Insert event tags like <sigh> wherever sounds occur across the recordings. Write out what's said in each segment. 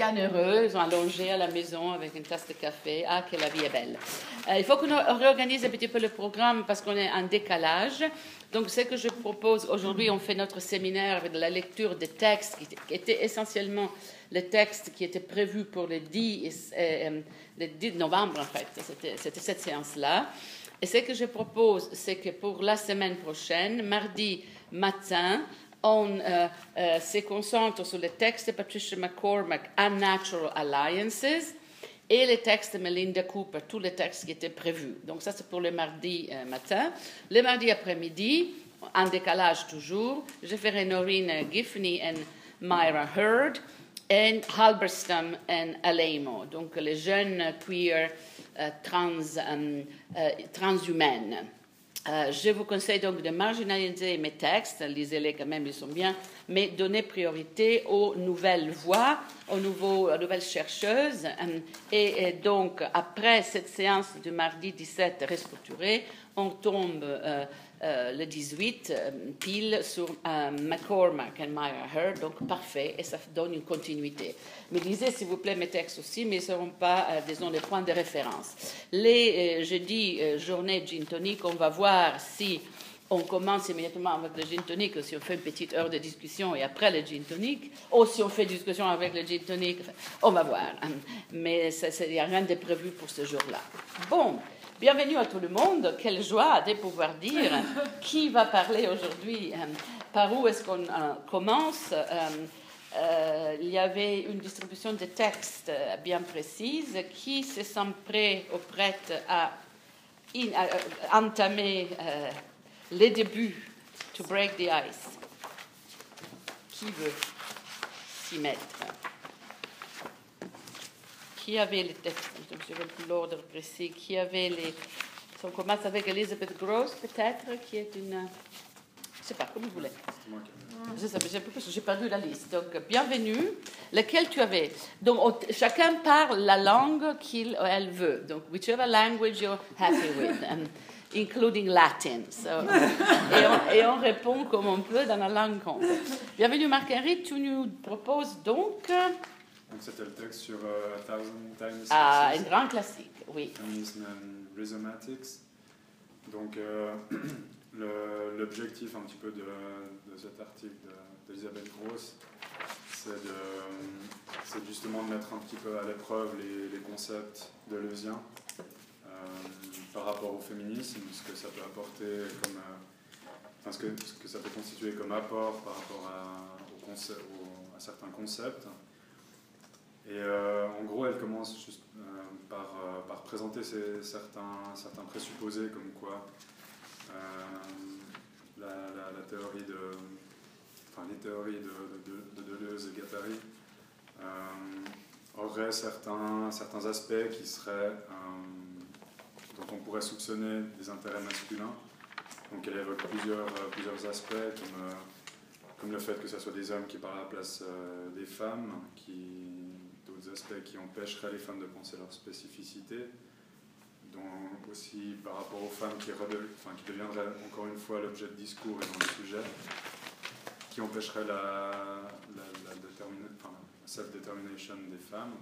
bien heureux, allongés à la maison avec une tasse de café. Ah, que la vie est belle. Euh, il faut qu'on réorganise un petit peu le programme parce qu'on est en décalage. Donc, ce que je propose aujourd'hui, on fait notre séminaire avec la lecture des textes qui étaient essentiellement les textes qui étaient prévus pour le 10, euh, le 10 novembre, en fait. C'était cette séance-là. Et ce que je propose, c'est que pour la semaine prochaine, mardi matin, on euh, euh, se concentre sur les textes de Patricia McCormack, Unnatural Alliances, et les textes de Melinda Cooper, tous les textes qui étaient prévus. Donc ça, c'est pour le mardi euh, matin. Le mardi après-midi, en décalage toujours, je ferai Noreen Giffney et Myra Heard, et Halberstam et Alemo, donc les jeunes queer trans, transhumaines. Euh, je vous conseille donc de marginaliser mes textes, lisez-les quand même, ils sont bien, mais donner priorité aux nouvelles voix, aux, nouvelles chercheuses. Euh, et, donc, après cette séance du mardi 17 restructurée, on tombe euh, euh, le 18, euh, pile sur euh, McCormack et Meyer Heard, donc parfait, et ça donne une continuité. Mais lisez, s'il vous plaît, mes textes aussi, mais ils ne seront pas, disons, des points de référence. Les jeudis, journée gin tonic, on va voir si on commence immédiatement avec le gin tonic, si on fait une petite heure de discussion et après le gin tonic, ou si on fait discussion avec le gin tonic, on va voir. Mais il n'y a rien de prévu pour ce jour-là. Bon. Bienvenue à tout le monde. Quelle joie de pouvoir dire <laughs> qui va parler aujourd'hui. Euh, par où est-ce qu'on euh, commence? Euh, Il y avait une distribution de textes bien précise. Qui se sent prêt ou prête à, entamer les débuts, to break the ice Qui veut s'y mettre? Qui avait les textes, je ne plus l'ordre précis, qui avait les. On commence avec Elizabeth Gross, peut-être, qui est une. Je ne sais pas, comme vous voulez. Je sais, j'ai perdu la liste. Donc, bienvenue. Lequel tu avais? Donc, chacun parle la langue qu'il elle veut. Donc, whichever language you're happy with, including Latin. et, on, et, on, répond comme on peut dans la langue qu'on veut. Bienvenue, Marguerite. Tu nous proposes donc. Donc c'était le texte sur uh, Thousand Times. Ah, un grand classique, oui. Feminism and Rhizomatics. Donc euh, <clears throat> l'objectif un petit peu de, de cet article d'Elisabeth Gross, c'est justement de mettre un petit peu à l'épreuve les, les, concepts de Leusien euh, par rapport au féminisme, ce que ça peut apporter comme... Euh, enfin, ce, que, ce que ça peut constituer comme apport par rapport à, au concept, à certains concepts et euh, en gros, elle commence juste euh, par, euh, par, présenter certains, certains présupposés comme quoi la, la, théorie de, enfin, les théories de, de, de Deleuze et Guattari auraient certains, certains aspects qui seraient, dont on pourrait soupçonner des intérêts masculins. Donc elle évoque plusieurs, plusieurs aspects, comme, comme le fait que ce soit des hommes qui parlent à la place des femmes, qui aspects qui empêcheraient les femmes de penser leur spécificité, dont aussi par rapport aux femmes qui, enfin, deviendraient encore une fois l'objet de discours et non le sujet, qui empêcheraient la, self-determination des femmes.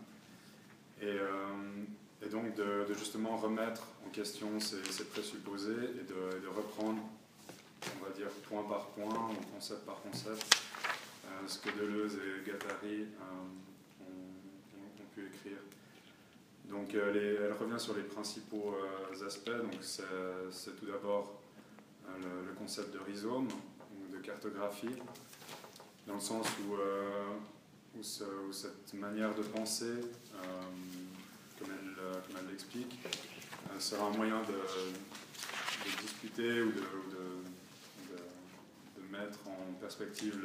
Et, euh, donc de, justement remettre en question ces, présupposés et de, reprendre, on va dire, point par point, ou concept par concept, euh, ce que Deleuze et Gattari euh. Donc euh, elle, revient sur les principaux euh, aspects. Donc c'est tout d'abord euh, le, concept de rhizome de cartographie, dans le sens où, cette manière de penser, comme elle l'explique, sera un moyen de, discuter ou de, de, mettre en perspective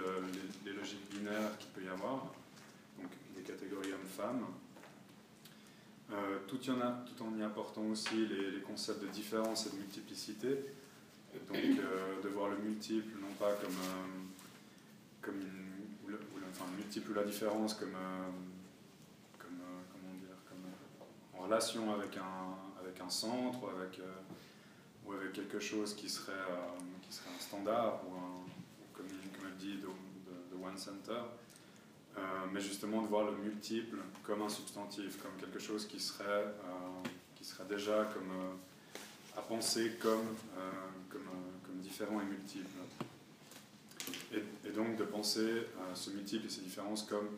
les, les, logiques binaires qu'il peut y avoir, donc des catégories hommes-femmes, euh, tout, y en a, tout en y apportant aussi les, concepts de différence et de multiplicité. Donc euh, de voir le multiple, non pas comme, euh, comme ou enfin, le multiple ou la différence comme, comme, comment dire, comme en relation avec un, avec un centre ou avec, ou avec quelque chose qui serait, qui serait un standard ou, comme, comme elle dit, de, one center. Mais justement de voir le multiple comme un substantif, comme quelque chose qui serait, qui serait déjà comme, à penser comme, comme, comme différent et multiple. Et, donc de penser ce multiple et ces différences comme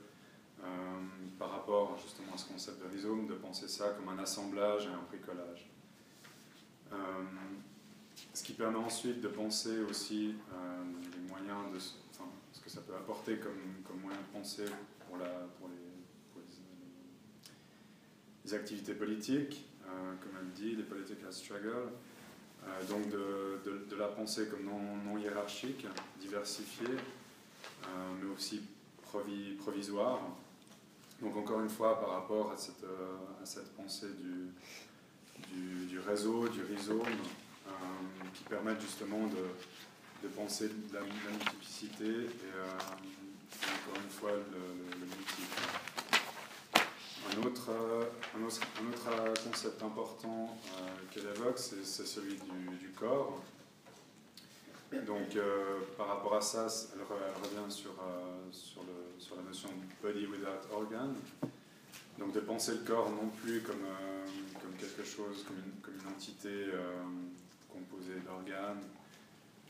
par rapport justement à ce concept de rhizome, de penser ça comme un assemblage et un bricolage. Euh, ce qui permet ensuite de penser aussi euh, les moyens de ça peut apporter comme, moyen de penser pour, les, activités politiques, euh, comme elle dit, les political struggle. donc de, la pensée comme non, hiérarchique, diversifiée, mais aussi provisoire. Donc encore une fois, par rapport à cette, pensée du, du, réseau, du rhizome, euh, qui permettent justement de, de penser la, multiplicité et, euh, encore une fois le, le multiple. Un autre, un autre, un autre concept important euh, qu'elle évoque, c'est celui du, corps. Donc, euh, par rapport à ça, elle, revient sur, sur, la notion body without organ. Donc, de penser le corps non plus comme, comme quelque chose, comme une, entité composé d'organes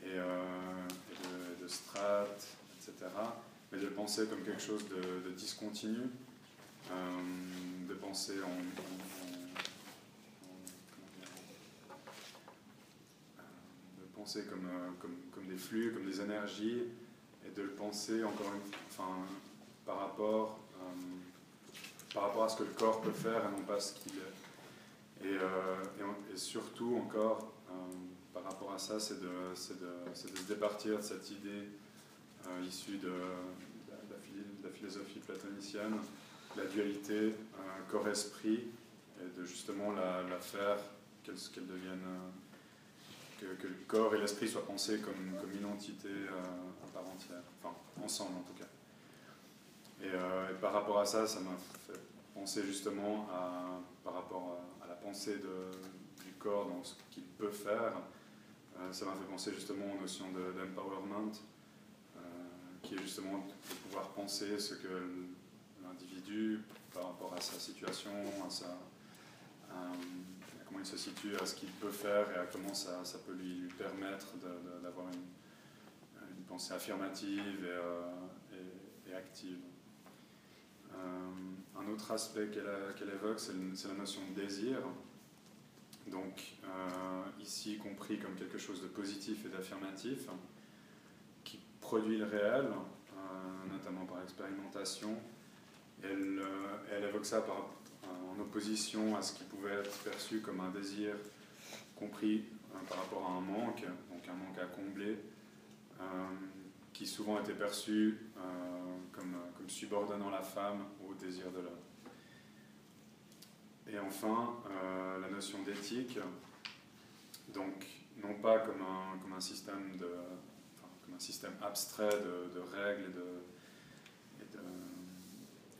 et, euh, de, strates, etc. Mais de le penser comme quelque chose de, discontinu, euh, de penser en, de penser comme, euh, comme, comme, des flux, comme des énergies, et de le penser encore une enfin, par rapport, par rapport à ce que le corps peut faire et non pas ce qu'il est. Et, et, surtout encore par rapport à ça, c'est de, de, se départir de cette idée euh, issue de, la, philosophie platonicienne, la dualité euh, corps-esprit, et de justement la, faire qu'elle devienne. Euh, que, le corps et l'esprit soient pensés comme, une entité à part entière, enfin ensemble en tout cas. Et, par rapport à ça, ça m'a fait penser justement à, par rapport à, la pensée du corps dans ce qu'il peut faire, ça m'a fait penser justement aux notions d'empowerment, euh, qui est justement de pouvoir penser ce que l'individu, par rapport à sa situation, à, sa, comment il se situe, à ce qu'il peut faire et à comment ça, ça peut lui, lui permettre d'avoir une, une, pensée affirmative et, euh, et, active. un autre aspect qu'elle évoque, c'est la notion de désir donc euh, ici compris comme quelque chose de positif et d'affirmatif, qui produit le réel, euh, notamment par expérimentation. Elle, euh, évoque ça en opposition à ce qui pouvait être perçu comme un désir compris par rapport à un manque, donc un manque à combler, qui souvent était perçu comme, comme subordonnant la femme au désir de l'homme. Et enfin, euh, la notion d'éthique, donc non pas comme un, comme un système de, comme un système abstrait de, de règles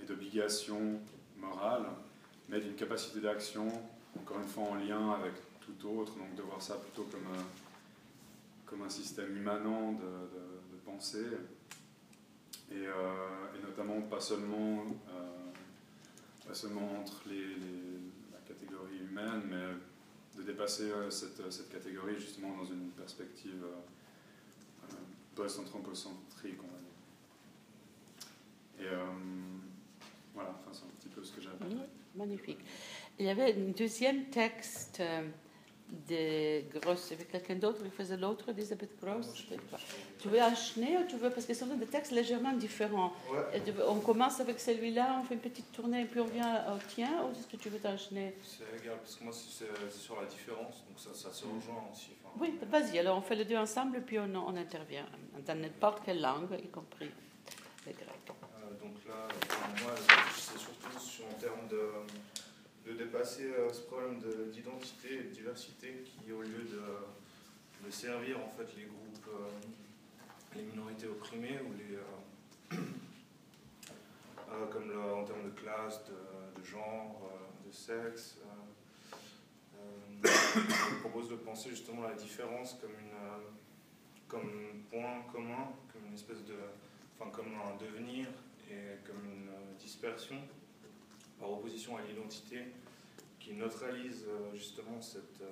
et d'obligations morales, mais d'une capacité d'action, encore une fois en lien avec tout autre, donc de voir ça plutôt comme, un, comme un système immanent de, de pensée, et, euh, et, notamment pas seulement, euh, pas seulement entre les mais de dépasser euh, cette, euh, cette, catégorie justement dans une perspective euh, post-anthropocentrique, on va dire. Et voilà, c'est un petit peu ce que j'ai appris. Magnifique. Il y avait un deuxième texte de Gross, il avait quelqu'un d'autre qui faisait l'autre d'Elisabeth Gross. Tu veux enchaîner ou tu veux, parce que ce sont des textes légèrement différents. On commence avec celui-là, on fait une petite tournée et puis on vient au tien, ou est-ce que tu veux t'enchaîner? C'est égal, parce que moi c'est sur la différence, donc ça, ça se rejoint aussi. Oui, vas-y, alors on fait les deux ensemble et puis on, on intervient, dans n'importe quelle langue, y compris les grecs. Euh, donc là, moi, c'est surtout sur, en termes de dépasser euh, ce problème d'identité et de diversité qui, au lieu de, servir en fait les groupes, euh, les minorités opprimées ou les, euh, <coughs> comme en termes de classe, de, genre, de sexe, <coughs> propose de penser justement la différence comme une comme point commun, comme une espèce de, enfin comme un devenir et comme une dispersion par opposition à l'identité qui neutralise justement cette,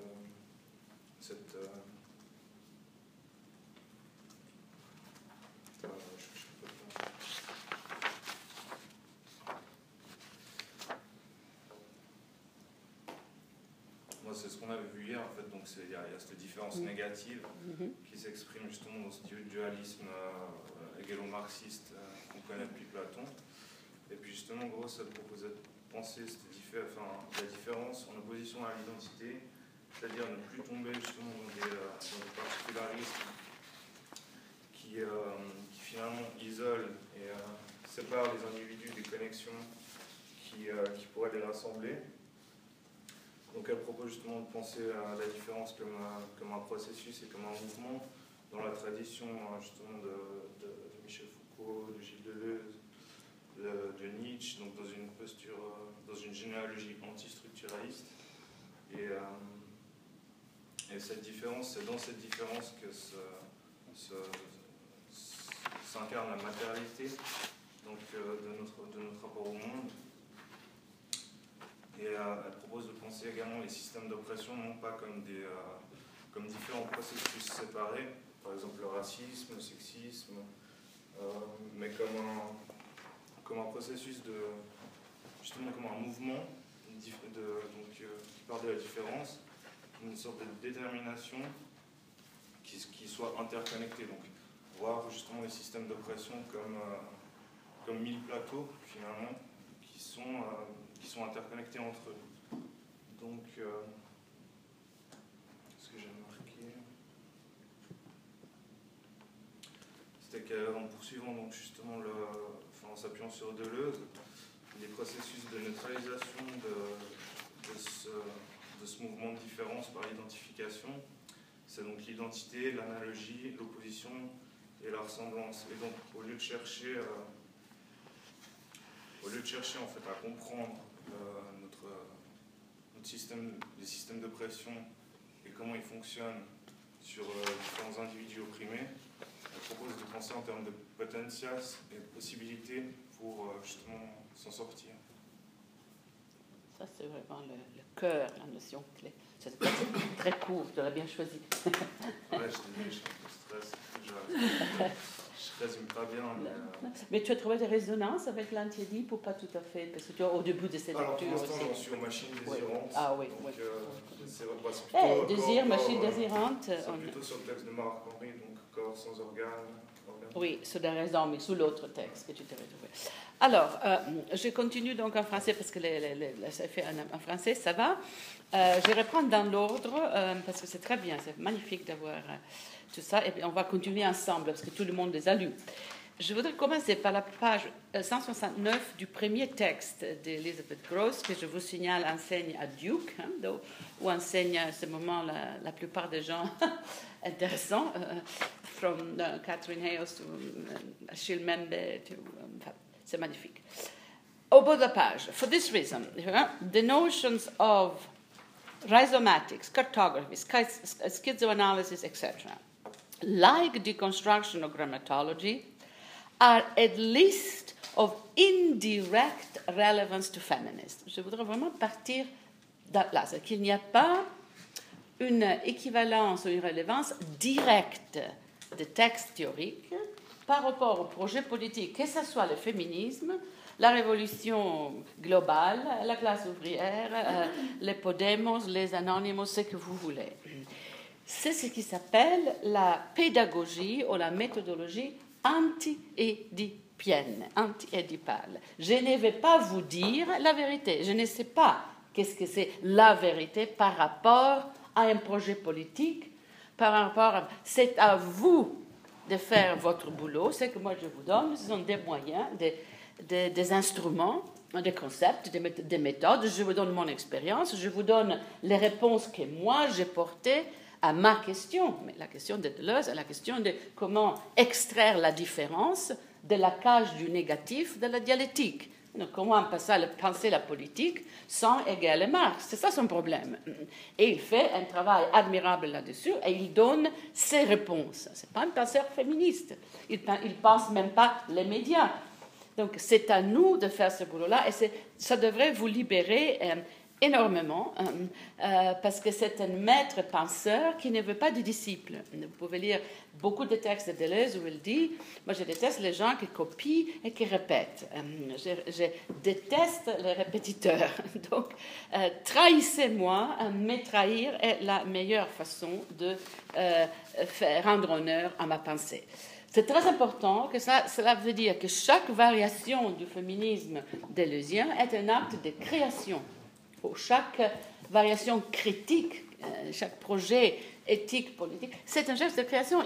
cette c'est ce qu'on avait vu hier, en fait. Donc, il y, a cette différence mm. négative mm-hmm. qui s'exprime justement dans ce dualisme euh, égalo-marxiste euh, qu'on connaît depuis Platon. Et puis, justement, en gros, ça proposait de penser enfin, la différence en opposition à l'identité, c'est-à-dire ne plus tomber justement dans des, euh, particularismes qui, qui, finalement isolent et séparent les individus des connexions qui, qui pourraient les rassembler. Donc elle propose justement de penser à la différence comme un, comme un processus et comme un mouvement dans la tradition justement de, Michel Foucault, de Gilles Deleuze, de, Nietzsche, donc dans une posture, euh, dans une généalogie antistructuraliste. Et, euh, et cette différence, c'est dans cette différence que s'incarne la matérialité donc, euh, de, notre, de notre rapport au monde et euh, elle propose de penser également les systèmes d'oppression non pas comme, des, euh, comme différents processus séparés, par exemple le racisme, le sexisme, euh, mais comme un, comme un processus de, justement comme un mouvement de, donc, qui part de la différence, une sorte de détermination qui, qui soit interconnectée. Donc, voir justement les systèmes d'oppression comme, comme mille plateaux, finalement, qui sont qui sont interconnectés entre eux. Donc, euh, ce que j'ai marqué, c'était qu'en poursuivant donc justement le, en s'appuyant sur Deleuze, les processus de neutralisation de, ce, de ce mouvement de différence par l'identification, c'est donc l'identité, l'analogie, l'opposition et la ressemblance. Et donc, au lieu de chercher, euh, au lieu de chercher en fait à comprendre euh, notre, notre système, les systèmes de pression et comment ils fonctionnent sur euh, différents individus opprimés, propose de penser en termes de potentiels et de possibilités pour euh, justement s'en sortir. Ça, c'est vraiment le, le cœur, la notion clé. C'est très court, tu l'as bien choisi. ouais, je, je suis un peu stress. je résume pas bien. Mais, euh, mais, tu as trouvé des résonances avec l'antiédipe ou pas tout à fait Parce que tu as au début de cette lecture. Alors, pour j'en suis aux machines désirantes. Ah oui, donc, oui. Euh, c'est plutôt. Eh, désir, machine désirante. C'est plutôt sur le texte de Marc Henry, donc corps sans organes. Oui, sous la raison, mais sous l'autre texte que tu t'es retrouvé. Alors, euh, je continue donc en français parce que ça fait en, français, ça va. Euh, je reprends dans l'ordre euh, parce que c'est très bien, c'est magnifique d'avoir tout ça. Et on va continuer ensemble parce que tout le monde les a lus. Je voudrais commencer par la page 169 du premier texte d'Elizabeth Gross, que je vous signale enseigne à Duke, hein, où enseigne à ce moment la plupart des gens <laughs> intéressants, uh, from uh, Catherine Hales to uh, Achille Membe, to, c'est magnifique. Au bas de la page, for this reason, the notions of rhizomatics, cartography, schizoanalysis, etc., like deconstruction of grammatology, are at least of indirect relevance to feminists. Je voudrais vraiment partir de là, c'est qu'il n'y a pas une équivalence ou une relevance directe des textes théoriques par rapport au projet politique, que ce soit le féminisme, la révolution globale, la classe ouvrière, euh, les Podemos, les Anonymous, ce que vous voulez c'est ce qui s'appelle la pédagogie ou la méthodologie anti-édipienne, anti-édipale. Je ne vais pas vous dire la vérité. Je ne sais pas qu'est-ce que c'est la vérité par rapport à un projet politique, par rapport à... C'est à vous de faire votre boulot. Ce que moi je vous donne, ce sont des moyens, des, instruments, des concepts, des, des méthodes. Je vous donne mon expérience, je vous donne les réponses que moi j'ai portées à ma question, mais la question de Deleuze est la question de comment extraire la différence de la cage du négatif de la dialectique. Donc, comment penser la politique sans égaler Marx C'est ça son problème. Et il fait un travail admirable là-dessus et il donne ses réponses. Ce n'est pas un penseur féministe. Il ne pense même pas les médias. Donc c'est à nous de faire ce boulot-là et ça devrait vous libérer euh, énormément euh, euh, parce que c'est un maître penseur qui ne veut pas de disciples. Vous pouvez lire beaucoup de textes de Deleuze où il dit Moi, je déteste les gens qui copient et qui répètent. je, déteste les répétiteurs. <laughs> Donc, trahissez-moi, mais trahir est la meilleure façon de faire, rendre honneur à ma pensée. C'est très important que cela veut dire que chaque variation du féminisme deleuzien est un acte de création. Pour chaque variation critique, euh, chaque projet éthique, politique, c'est un geste de création.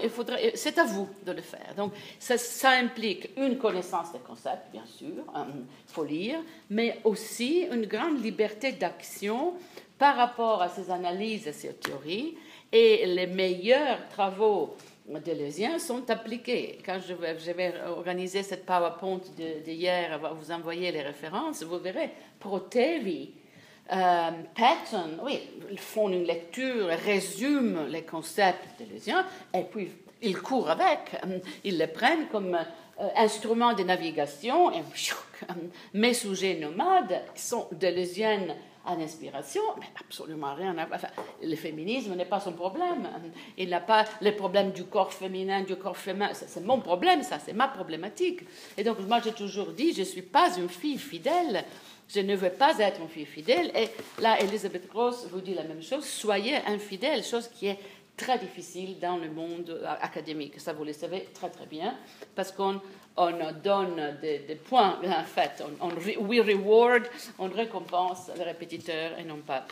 C'est à vous de le faire. Donc, ça, implique une connaissance des concepts, bien sûr, il euh, faut lire, mais aussi une grande liberté d'action par rapport à ces analyses, à ces théories. Et les meilleurs travaux Deleuzien sont appliqués. Quand je vais, organiser cette PowerPoint d'hier, de, vous envoyer les références, vous verrez, Protevi, euh, Patton, oui, ils font une lecture, résument les concepts deleuziens, et puis ils courent avec, ils les prennent comme euh, instrument de navigation, et <laughs> mes sujets nomades sont deleuziennes à l'inspiration, mais absolument rien à Le féminisme n'est pas son problème. Il n'a pas le problème du corps féminin, du corps féminin. C'est mon problème, ça, c'est ma problématique. Et donc, moi, j'ai toujours dit, je ne suis pas une fille fidèle. Je ne veux pas être une fille fidèle. Et là, Elisabeth Gross vous dit la même chose. Soyez infidèle, chose qui est très difficile dans le monde académique. Ça, vous le savez très très bien, parce qu'on on donne des, points, en fait, on, we reward, on récompense les répétiteurs et non pas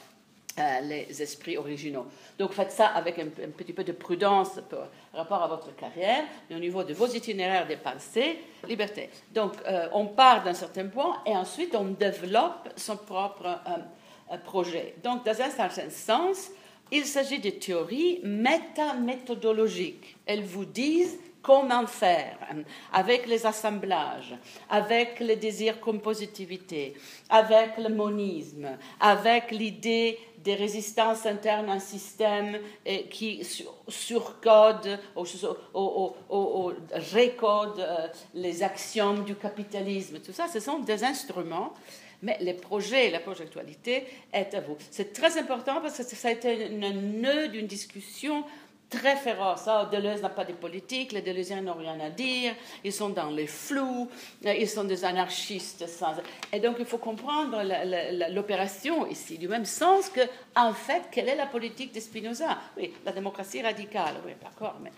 euh, les esprits originaux. Donc faites ça avec un, petit peu de prudence par rapport à votre carrière, mais au niveau de vos itinéraires des pensées, liberté. Donc euh, on part d'un certain point et ensuite on développe son propre euh, projet. Donc dans un certain sens, il s'agit de théories métaméthodologiques. Elles vous disent comment faire avec les assemblages, avec le désir compositivité, avec le monisme, avec l'idée des résistances internes à un système qui surcode ou, récode euh, les axiomes du capitalisme. Tout ça, ce sont des instruments mais les projets, la projectualité est à vous. C'est très important parce que ça a été un nœud d'une discussion très féroce. Ah, Deleuze n'a pas de politique, les Deleuziens n'ont rien à dire, ils sont dans les flous, euh, ils sont des anarchistes. Et donc il faut comprendre l'opération ici, du même sens que, en fait, quelle est la politique de Spinoza? Oui, la démocratie radicale, oui, d'accord, mais.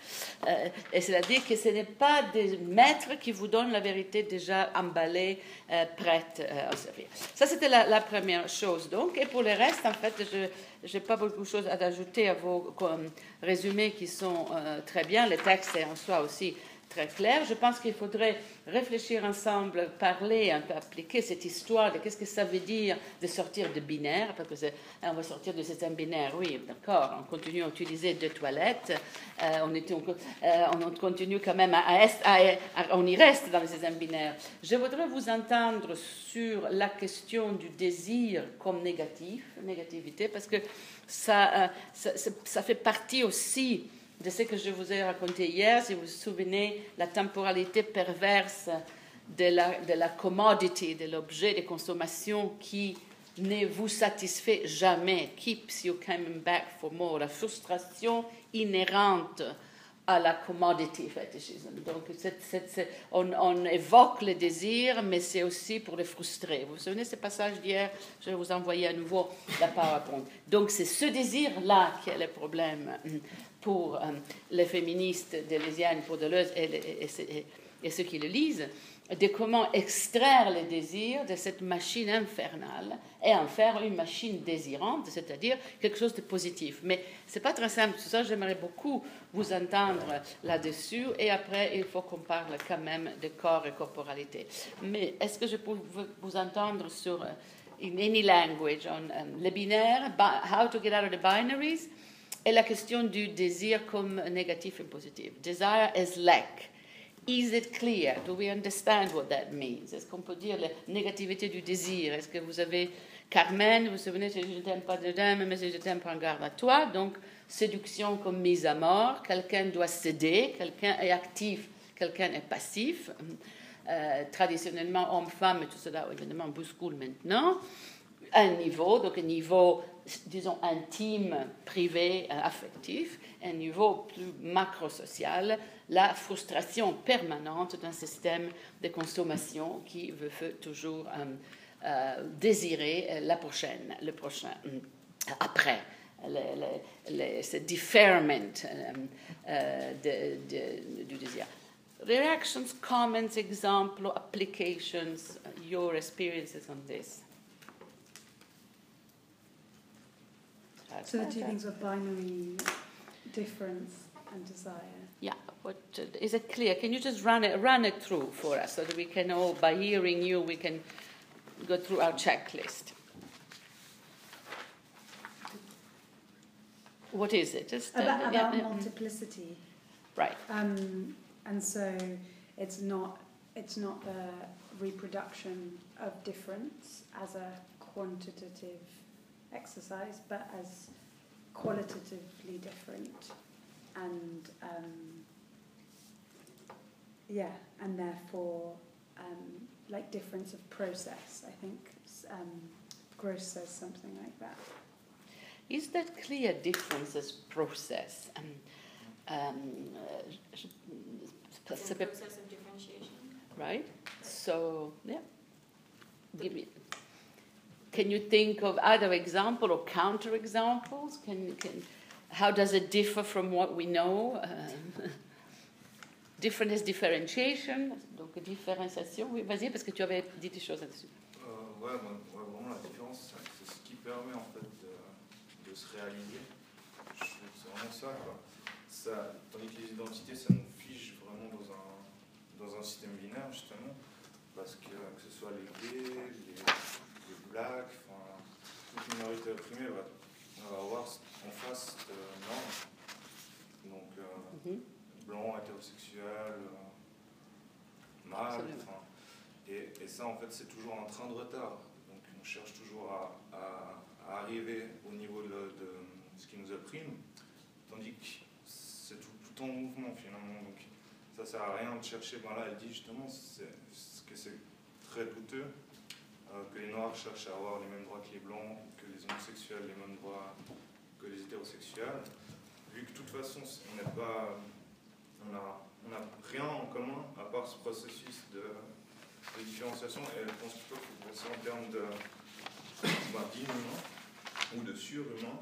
Euh, et c'est-à-dire que ce n'est pas des maîtres qui vous donnent la vérité déjà emballée, euh, prête à servir. Ça, c'était la, la, première chose, donc. Et pour le reste, en fait, je je n'ai pas beaucoup de choses à ajouter à vos résumés qui sont euh, très bien. Le texte est en soi aussi très clair. Je pense qu'il faudrait réfléchir ensemble, parler, un peu appliquer cette histoire de qu'est-ce que ça veut dire de sortir de binaire, parce que on va sortir de système binaire, oui, d'accord, on continue à utiliser deux toilettes, euh, on, euh, on, continue quand même à, on y reste dans le système binaire. Je voudrais vous entendre sur la question du désir comme négatif, négativité, parce que ça, euh, fait partie aussi de ce que je vous ai raconté hier, si vous vous souvenez, la temporalité perverse de la, de la commodity, de l'objet de consommation qui ne vous satisfait jamais, keeps you coming back for more, la frustration inhérente à la commodity fetishism. Donc, on, évoque le désir, mais c'est aussi pour le frustrer. Vous vous souvenez de ce passage d'hier? Je vais vous envoyer à nouveau la PowerPoint. Donc, c'est ce désir-là qui est le problème pour euh, les féministes délésiennes, pour Deleuze et, et, ceux qui le lisent, de comment extraire le désir de cette machine infernale et en faire une machine désirante, c'est-à-dire quelque chose de positif. Mais ce n'est pas très simple, ça, j'aimerais beaucoup vous entendre là-dessus, et après, il faut qu'on parle quand même de corps et corporalité. Mais est-ce que je peux vous entendre sur, in euh, any language, on um, le binaire, how to get out of the binaries, et la question du désir comme négatif et positif. Desire is lack. Is it clear? Do we understand what that means? Est-ce qu'on peut dire la négativité du désir? Est-ce que vous avez Carmen, vous vous souvenez, je ne t'aime pas de dame, mais je t'aime, prends garde à toi. Donc, séduction comme mise à mort. Quelqu'un doit céder, quelqu'un est actif, quelqu'un est passif. euh, traditionnellement homme-femme, et tout cela évidemment bouscule maintenant, un niveau, donc un niveau, disons, intime, privé, affectif, un niveau plus macro-social, la frustration permanente d'un système de consommation qui veut toujours euh, désirer la prochaine, le prochain après. ce deferment du désir. Reactions, comments, examples, applications, your experiences on this. So the two things are binary difference and desire. What is it clear? Can you just run it run it through for us so that we can all, by hearing you, we can go through our checklist. What is it? Just uh, about, about yeah, multiplicity. Right. Um, and so it's not it's not the reproduction of difference as a quantitative exercise, but as qualitatively different, and um, yeah, and therefore um, like difference of process. I think um, Grosz says something like that. Is that clear difference as process? Um, um, process of differentiation. Right. So yeah, give me. Can you think of other example or counter examples? Can can how does it differ from what we know? Uh, <laughs> different is differentiation, donc différenciation. Oui, vas-y parce que tu avais dit des choses là-dessus. Euh, ouais, ouais, vraiment la différence, c'est ce qui permet en fait de, se réaliser. C'est vraiment ça, quoi. ça. Tandis que les identités, ça nous dans un système binaire, justement, parce que que ce soit les gays, les, les blacks, toute minorité opprimée va, va avoir en face de normes. Blanc, hétérosexuel, euh, mâle, enfin. Et, et, ça, en fait, c'est toujours un train de retard. Donc, on cherche toujours à, à, à arriver au niveau de, de, ce qui nous opprime, tandis que c'est tout, tout en mouvement, finalement. Donc, ça sert à rien de chercher. Bon, là, elle dit justement que c'est très douteux euh, que les Noirs cherchent à avoir les mêmes droits que les Blancs, que les homosexuels les mêmes droits que les hétérosexuels, vu que de toute façon, on n'a pas, on a, on a rien en commun à part ce processus de, de différenciation. Et elle pense plutôt qu'il faut en termes de bah, ou de surhumain,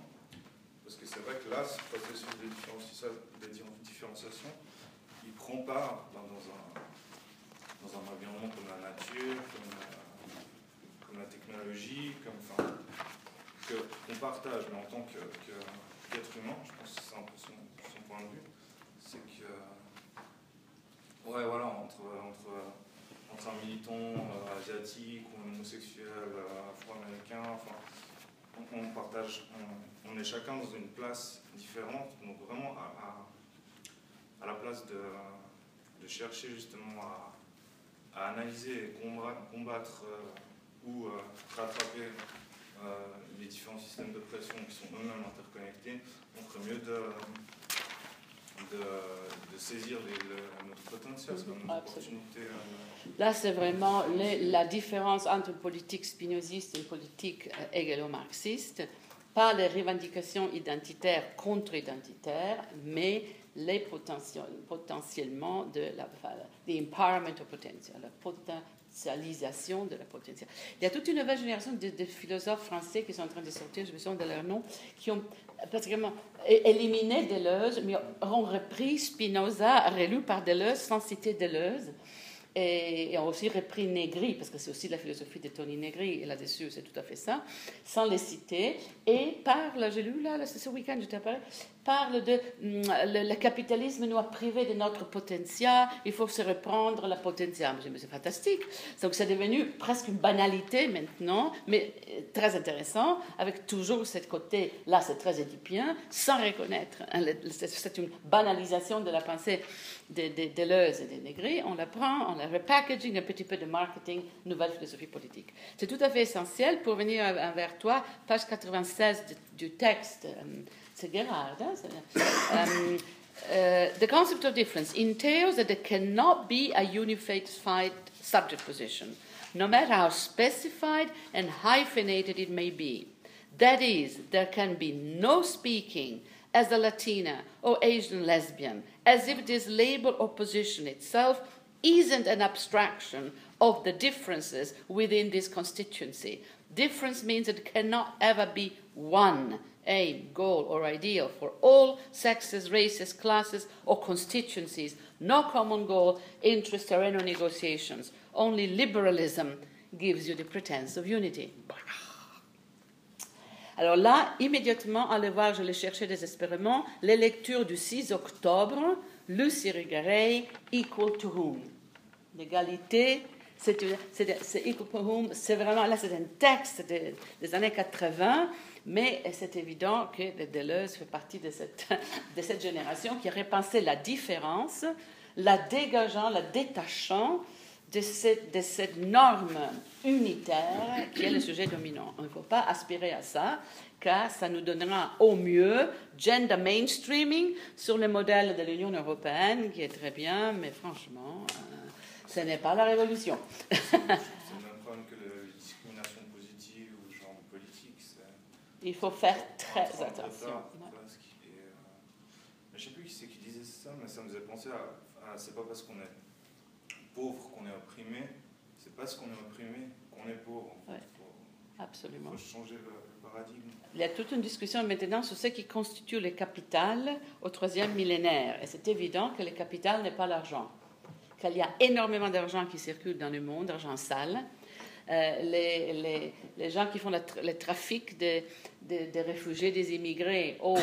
parce que c'est vrai que là, ce processus de différenciation, il prend part dans, un, dans un environnement comme la nature, comme la, technologie, comme, enfin, qu'on partage, mais en tant qu'être humain, je pense que c'est un peu son, point de vue, c'est que, ouais, voilà, entre, entre, un militant euh, asiatique ou un homosexuel euh, afro-américain, enfin, on, partage, on, est chacun dans une place différente, donc vraiment à, à la place de, de chercher justement à, analyser et combattre, euh, ou euh, rattraper euh, les différents systèmes de pression qui sont eux-mêmes interconnectés, on ferait mieux de, de, de saisir les, le, notre potentiel, notre opportunité. Là, c'est vraiment la différence entre une politique spinoziste et une politique égalo-marxiste, pas les revendications identitaires contre-identitaires, mais les potentiellement de la, empowerment of potential, la potentialisation de la potentiel. Il y a toute une nouvelle génération de, philosophes français qui sont en train de sortir, je me souviens de leur nom, qui ont pratiquement éliminé Deleuze, mais ont repris Spinoza, relu par Deleuze, sans citer Deleuze. Et, ont aussi repris Negri, parce que c'est aussi la philosophie de Tony Negri, et là-dessus, c'est tout à fait ça, sans les citer, et parle, j'ai lu là, ce week-end, je parlé, parle de mm, le, capitalisme nous a privé de notre potentiel, il faut se reprendre la potentiel. C'est fantastique. Donc c'est devenu presque une banalité maintenant, mais euh, très intéressant, avec toujours ce côté, là c'est très édipien, sans reconnaître. Hein, c'est une banalisation de la pensée de, de et de Negri. On la prend, on la repackaging, un petit peu de marketing, nouvelle philosophie politique. C'est tout à fait essentiel pour venir vers toi, page 96 du texte. Euh, Um, uh, the concept of difference entails that there cannot be a unified subject position, no matter how specified and hyphenated it may be. That is, there can be no speaking as a Latina or Asian lesbian, as if this label or position itself isn't an abstraction of the differences within this constituency. Difference means it cannot ever be one aim, goal, or ideal for all sexes, races, classes, or constituencies. No common goal, interest, or any negotiations. Only liberalism gives you the pretense of unity. Alors là, immédiatement, allez voir, je l'ai cherché désespérément, les lectures du 6 octobre, Luce Irigaray, Equal to Whom L'égalité, c'est vraiment, là c'est un texte des, années 80, mais c'est évident que Deleuze fait partie de cette, <laughs> de cette génération qui a la différence, la dégageant, la détachant de cette, de cette, norme unitaire qui est le sujet dominant. Il ne faut pas aspirer à ça, car ça nous donnera au mieux gender mainstreaming sur le modèle de l'Union européenne, qui est très bien, mais franchement, euh, ce n'est pas la révolution. C'est le même problème que la discrimination positive ou genre politique. Il faut faire très attention. euh, je sais plus qui c'est qui disait ça, mais ça me faisait penser à, à c'est pas parce qu'on est pauvre qu'on est opprimé, c'est parce qu'on est opprimé qu'on est pauvre. Il Ouais. faut, Absolument. faut changer le, le paradigme. Il y a toute une discussion maintenant sur ce qui constitue le capital au troisième millénaire. Et c'est évident que le capital n'est pas l'argent. Qu'il y a énormément d'argent qui circule dans le monde, argent sale. Euh, les, gens qui font le, tra- le trafic des des réfugiés, des immigrés, ou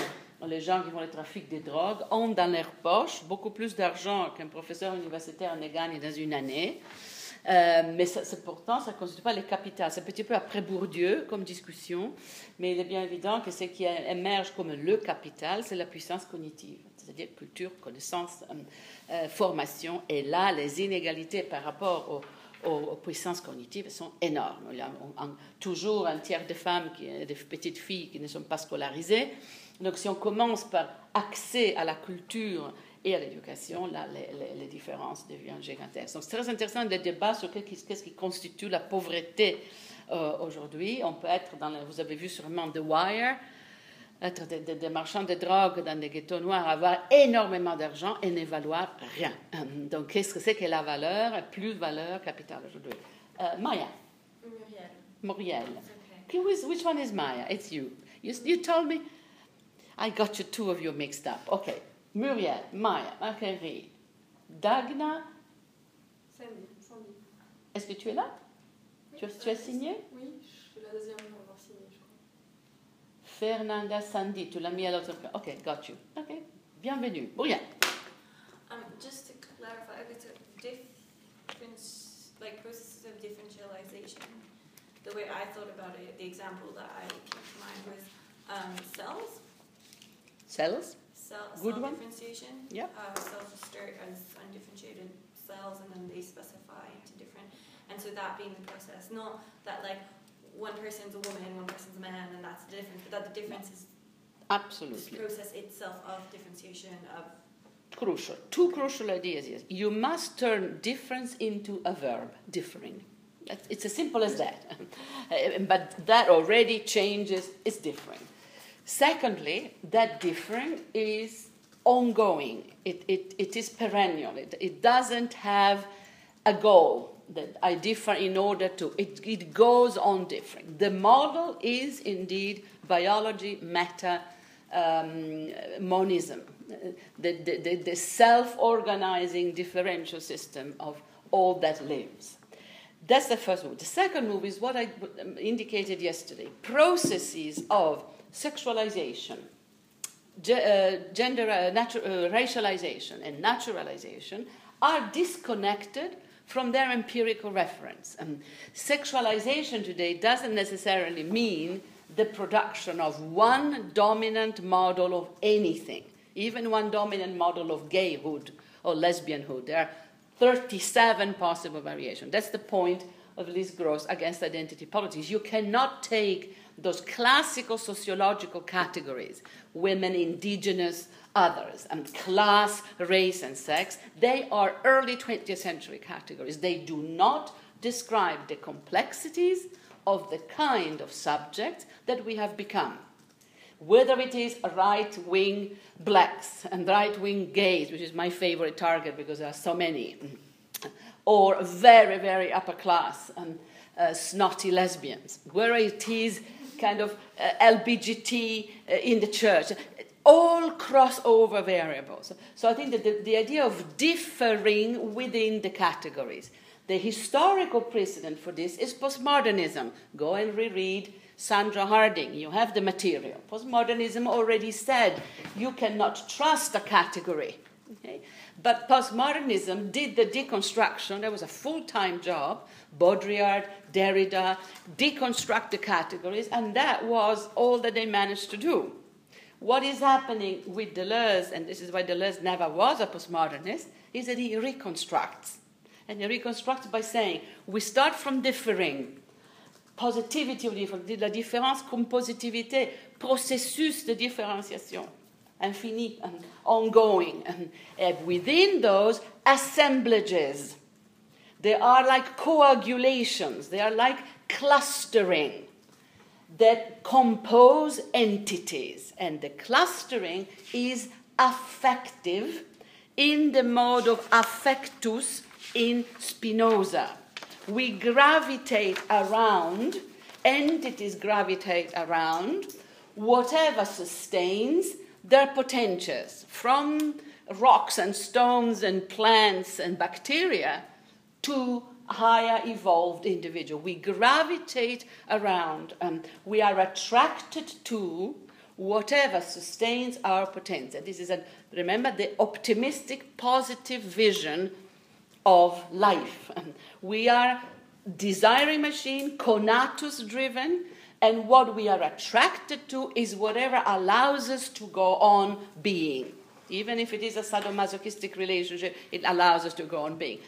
les gens qui font le trafic des drogues, ont dans leur poche beaucoup plus d'argent qu'un professeur universitaire ne gagne dans une année. Euh, mais ça, pourtant, ça ne constitue pas le capital. C'est un petit peu après Bourdieu comme discussion, mais il est bien évident que ce qui émerge comme le capital, c'est la puissance cognitive, c'est-à-dire culture, connaissance, euh, euh, formation. Et là, les inégalités par rapport aux, puissances cognitives sont énormes. Il y a toujours un tiers de femmes, qui, des petites filles qui ne sont pas scolarisées. Donc si on commence par accès à la culture et à l'éducation, là, les, différences deviennent gigantesques. Donc c'est très intéressant le débat sur qu'est-ce qui, constitue la pauvreté euh, aujourd'hui. On peut être dans, vous avez vu sûrement The Wire, être des, des- des marchands de drogue dans des ghettos noirs, avoir énormément d'argent et ne valoir rien. Hum, Donc qu'est-ce que c'est que la valeur, plus valeur capitale aujourd'hui Euh, Maya, Muriel. Muriel. Okay. Which, which one is Maya? It's you. you. You told me? I got you two of you mixed up. Okay. Muriel, Maya, Marguerite, Dagna. Sandy. Est-ce que tu es là? Tu, as- tu as signé? Oui, je suis la deuxième Fernanda Sandy, tu l'as mis à l'autre. Ok, got you. Ok. Bienvenue. Muriel. Um, just to clarify, it's a difference, like processes of differentialization. The way I thought about it, the example that I came to mind was um, cells. Cells. Cell, Good cell one. differentiation. Yeah. Uh, cells are start as undifferentiated cells, and then they specify into different. And so that being the process, not that like one person's a woman, one person's a man, and that's the difference, but that the difference is this Absolutely. process itself of differentiation of Crucial. Two crucial ideas Yes, You must turn difference into a verb, differing. It's as simple as that. <laughs> But that already changes, it's differing. Secondly, that differing is ongoing, it, it, it is perennial, it, it doesn't have a goal that I differ in order to, it, it goes on differing. The model is indeed biology, meta, um, monism, the, the, the, the self organizing differential system of all that lives. That's the first move. The second move is what I um, indicated yesterday processes of sexualization, uh, gender, uh, natu- uh, racialization, and naturalization are disconnected from their empirical reference. Um, sexualization today doesn't necessarily mean the production of one dominant model of anything, even one dominant model of gayhood or lesbianhood. There are 37 possible variations. That's the point of Liz Grosz against identity politics. You cannot take those classical sociological categories women, indigenous, others, and class, race, and sex they are early 20th century categories. They do not describe the complexities of the kind of subject that we have become. Whether it is right wing blacks and right wing gays, which is my favorite target because there are so many, or very, very upper class and uh, snotty lesbians, whether it is kind of uh, LBGT uh, in the church, all crossover variables. So I think that the, the idea of differing within the categories. The historical precedent for this is postmodernism. Go and reread Sandra Harding. You have the material. Postmodernism already said you cannot trust a category. Okay? But postmodernism did the deconstruction. There was a full time job. Baudrillard, Derrida, deconstruct the categories, and that was all that they managed to do. What is happening with Deleuze, and this is why Deleuze never was a postmodernist, is that he reconstructs. And he reconstructs by saying, we start from differing. Positivity of difference, la différence comme processus de différenciation, infini and ongoing. And within those, assemblages. They are like coagulations, they are like clustering that compose entities. And the clustering is affective in the mode of affectus in Spinoza. We gravitate around, entities gravitate around whatever sustains their potentials, from rocks and stones and plants and bacteria to higher evolved individual. We gravitate around, and we are attracted to whatever sustains our potential. This is a remember the optimistic, positive vision of life. Um, we are desiring machine, conatus driven, and what we are attracted to is whatever allows us to go on being. Even if it is a sadomasochistic relationship, it allows us to go on being.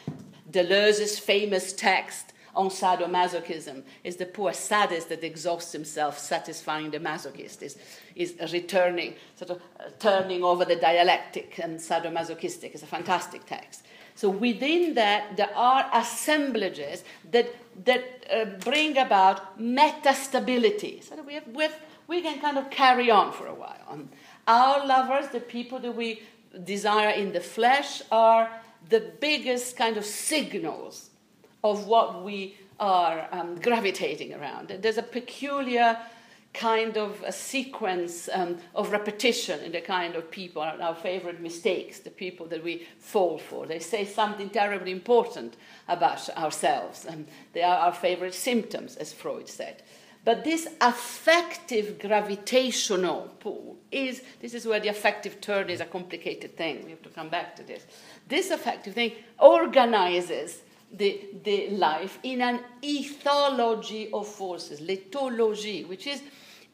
Deleuze's famous text on sadomasochism is the poor sadist that exhausts himself satisfying the masochist, is, is returning, sort of uh, turning over the dialectic and sadomasochistic. It's a fantastic text. So within that, there are assemblages that, that uh, bring about metastability, so that we, have, we, have, we can kind of carry on for a while. Um, our lovers, the people that we desire in the flesh, are the biggest kind of signals of what we are um, gravitating around. There's a peculiar kind of a sequence um, of repetition in the kind of people, our favorite mistakes, the people that we fall for. They say something terribly important about ourselves, and they are our favorite symptoms, as Freud said. But this affective gravitational pull is this is where the affective turn is a complicated thing. We have to come back to this. This affective thing organizes the, the life in an ethology of forces, l'ethologie, which is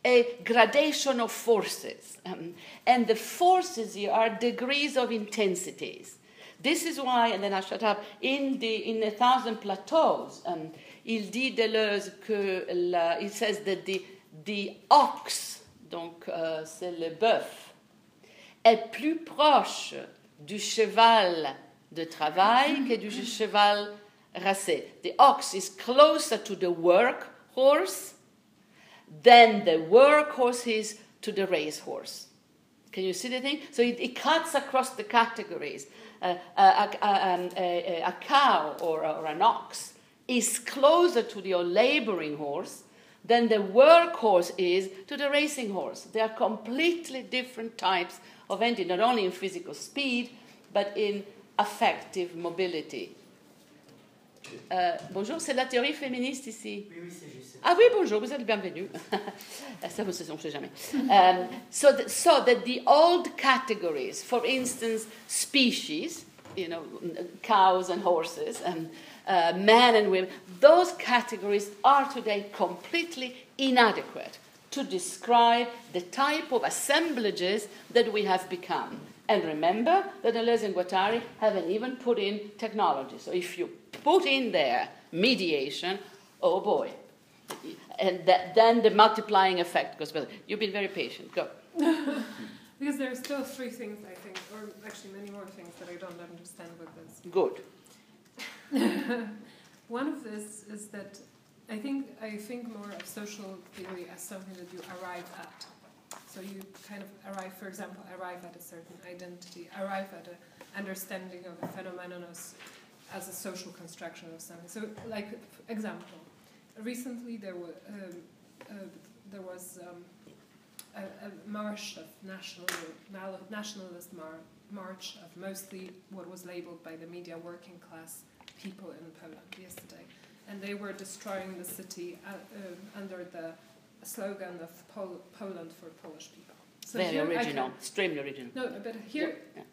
a gradation of forces. Um, and the forces here are degrees of intensities. This is why, and then I shut up, in, the, in A Thousand Plateaus, um, il dit Deleuze que la, il says that the, the ox, donc uh, c'est le bœuf, est plus proche du cheval de travail que du cheval racé. The ox is closer to the work horse than the work horse is to the race horse. Can you see the thing? So it, it cuts across the categories. Uh, a, a, a, a, cow or, or an ox is closer to the laboring horse than the workhorse is to the racing horse. They are completely different types of entity, not only in physical speed, but in affective mobility. Euh, bonjour, c'est la théorie féministe ici. Oui, oui, c'est juste. Ah oui, bonjour, vous êtes bienvenue. <laughs> Ça, on ne sait jamais. Um, so, that, so that the old categories, for instance, species, you know, cows and horses, and uh, men and women, those categories are today completely inadequate to describe the type of assemblages that we have become. And remember that Deleuze and Guattari haven't even put in technology. So if you put in there mediation, oh boy, and that, then the multiplying effect goes better. You've been very patient. Go. <laughs> Because there are still three things I think, or actually many more things that I don't understand with this. Good. <laughs> One of this is that I think I think more of social theory as something that you arrive at. So you kind of arrive, for example, arrive at a certain identity, arrive at an understanding of a phenomenon as, as a social construction of something. So, like example, recently there were um, uh, there was um, a, a march of national nationalist mar- march of mostly what was labeled by the media working class people in Poland yesterday, and they were destroying the city uh, uh, under the slogan of Pol- Poland for Polish people. So Very original, can, extremely original. No, but here. Yeah.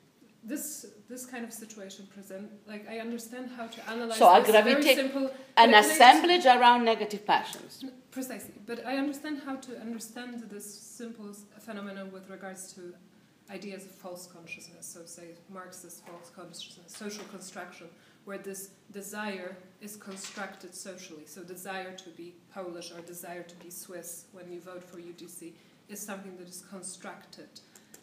This this kind of situation present like I understand how to analyze. So I gravitate simple, an assemblage around negative passions. Precisely, but I understand how to understand this simple phenomenon with regards to ideas of false consciousness. So say Marxist false consciousness, social construction, where this desire is constructed socially. So desire to be Polish or desire to be Swiss when you vote for UDC is something that is constructed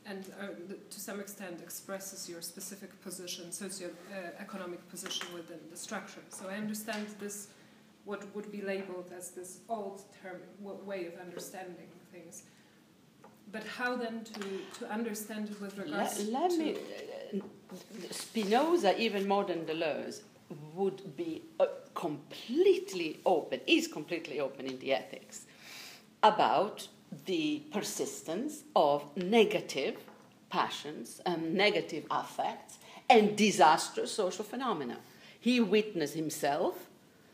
and uh, to some extent expresses your specific position, socio-economic uh, position within the structure. So I understand this, what would be labeled as this old term way of understanding things. But how then to, to understand it with regards let, let to... Me, uh, Spinoza, even more than Deleuze, would be uh, completely open, is completely open in the ethics, about the persistence of negative passions, um, negative affects, and disastrous social phenomena. He witnessed himself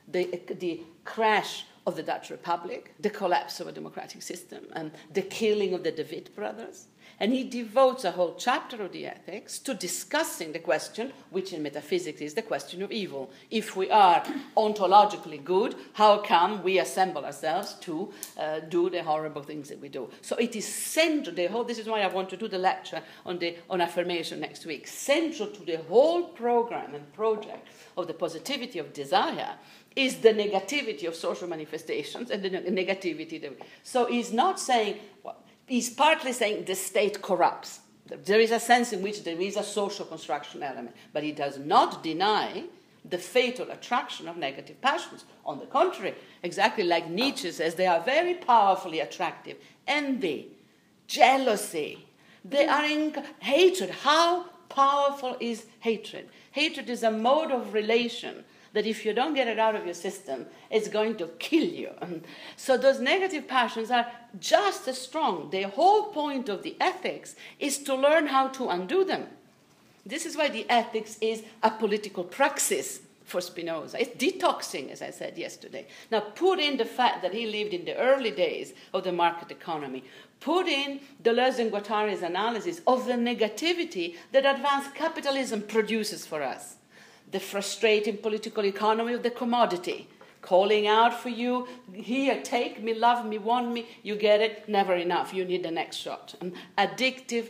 the, the crash of the Dutch Republic, the collapse of a democratic system, and the killing of the De Witt brothers, and he devotes a whole chapter of the ethics to discussing the question, which in metaphysics is the question of evil. If we are ontologically good, how come we assemble ourselves to uh, do the horrible things that we do? So it is central, the whole, this is why I want to do the lecture on, the, on affirmation next week. Central to the whole program and project of the positivity of desire is the negativity of social manifestations and the negativity. That, so he's not saying, well, he's partly saying the state corrupts. There is a sense in which there is a social construction element, but he does not deny the fatal attraction of negative passions. On the contrary, exactly like Nietzsche says, they are very powerfully attractive. Envy, jealousy, they are in hatred. How powerful is hatred? Hatred is a mode of relation that if you don't get it out of your system, it's going to kill you. so those negative passions are just as strong. The whole point of the ethics is to learn how to undo them. This is why the ethics is a political praxis for Spinoza. It's detoxing, as I said yesterday. Now, put in the fact that he lived in the early days of the market economy. Put in Deleuze and Guattari's analysis of the negativity that advanced capitalism produces for us the frustrating political economy of the commodity, calling out for you, here, take me, love me, want me, you get it, never enough, you need the next shot. Addictive,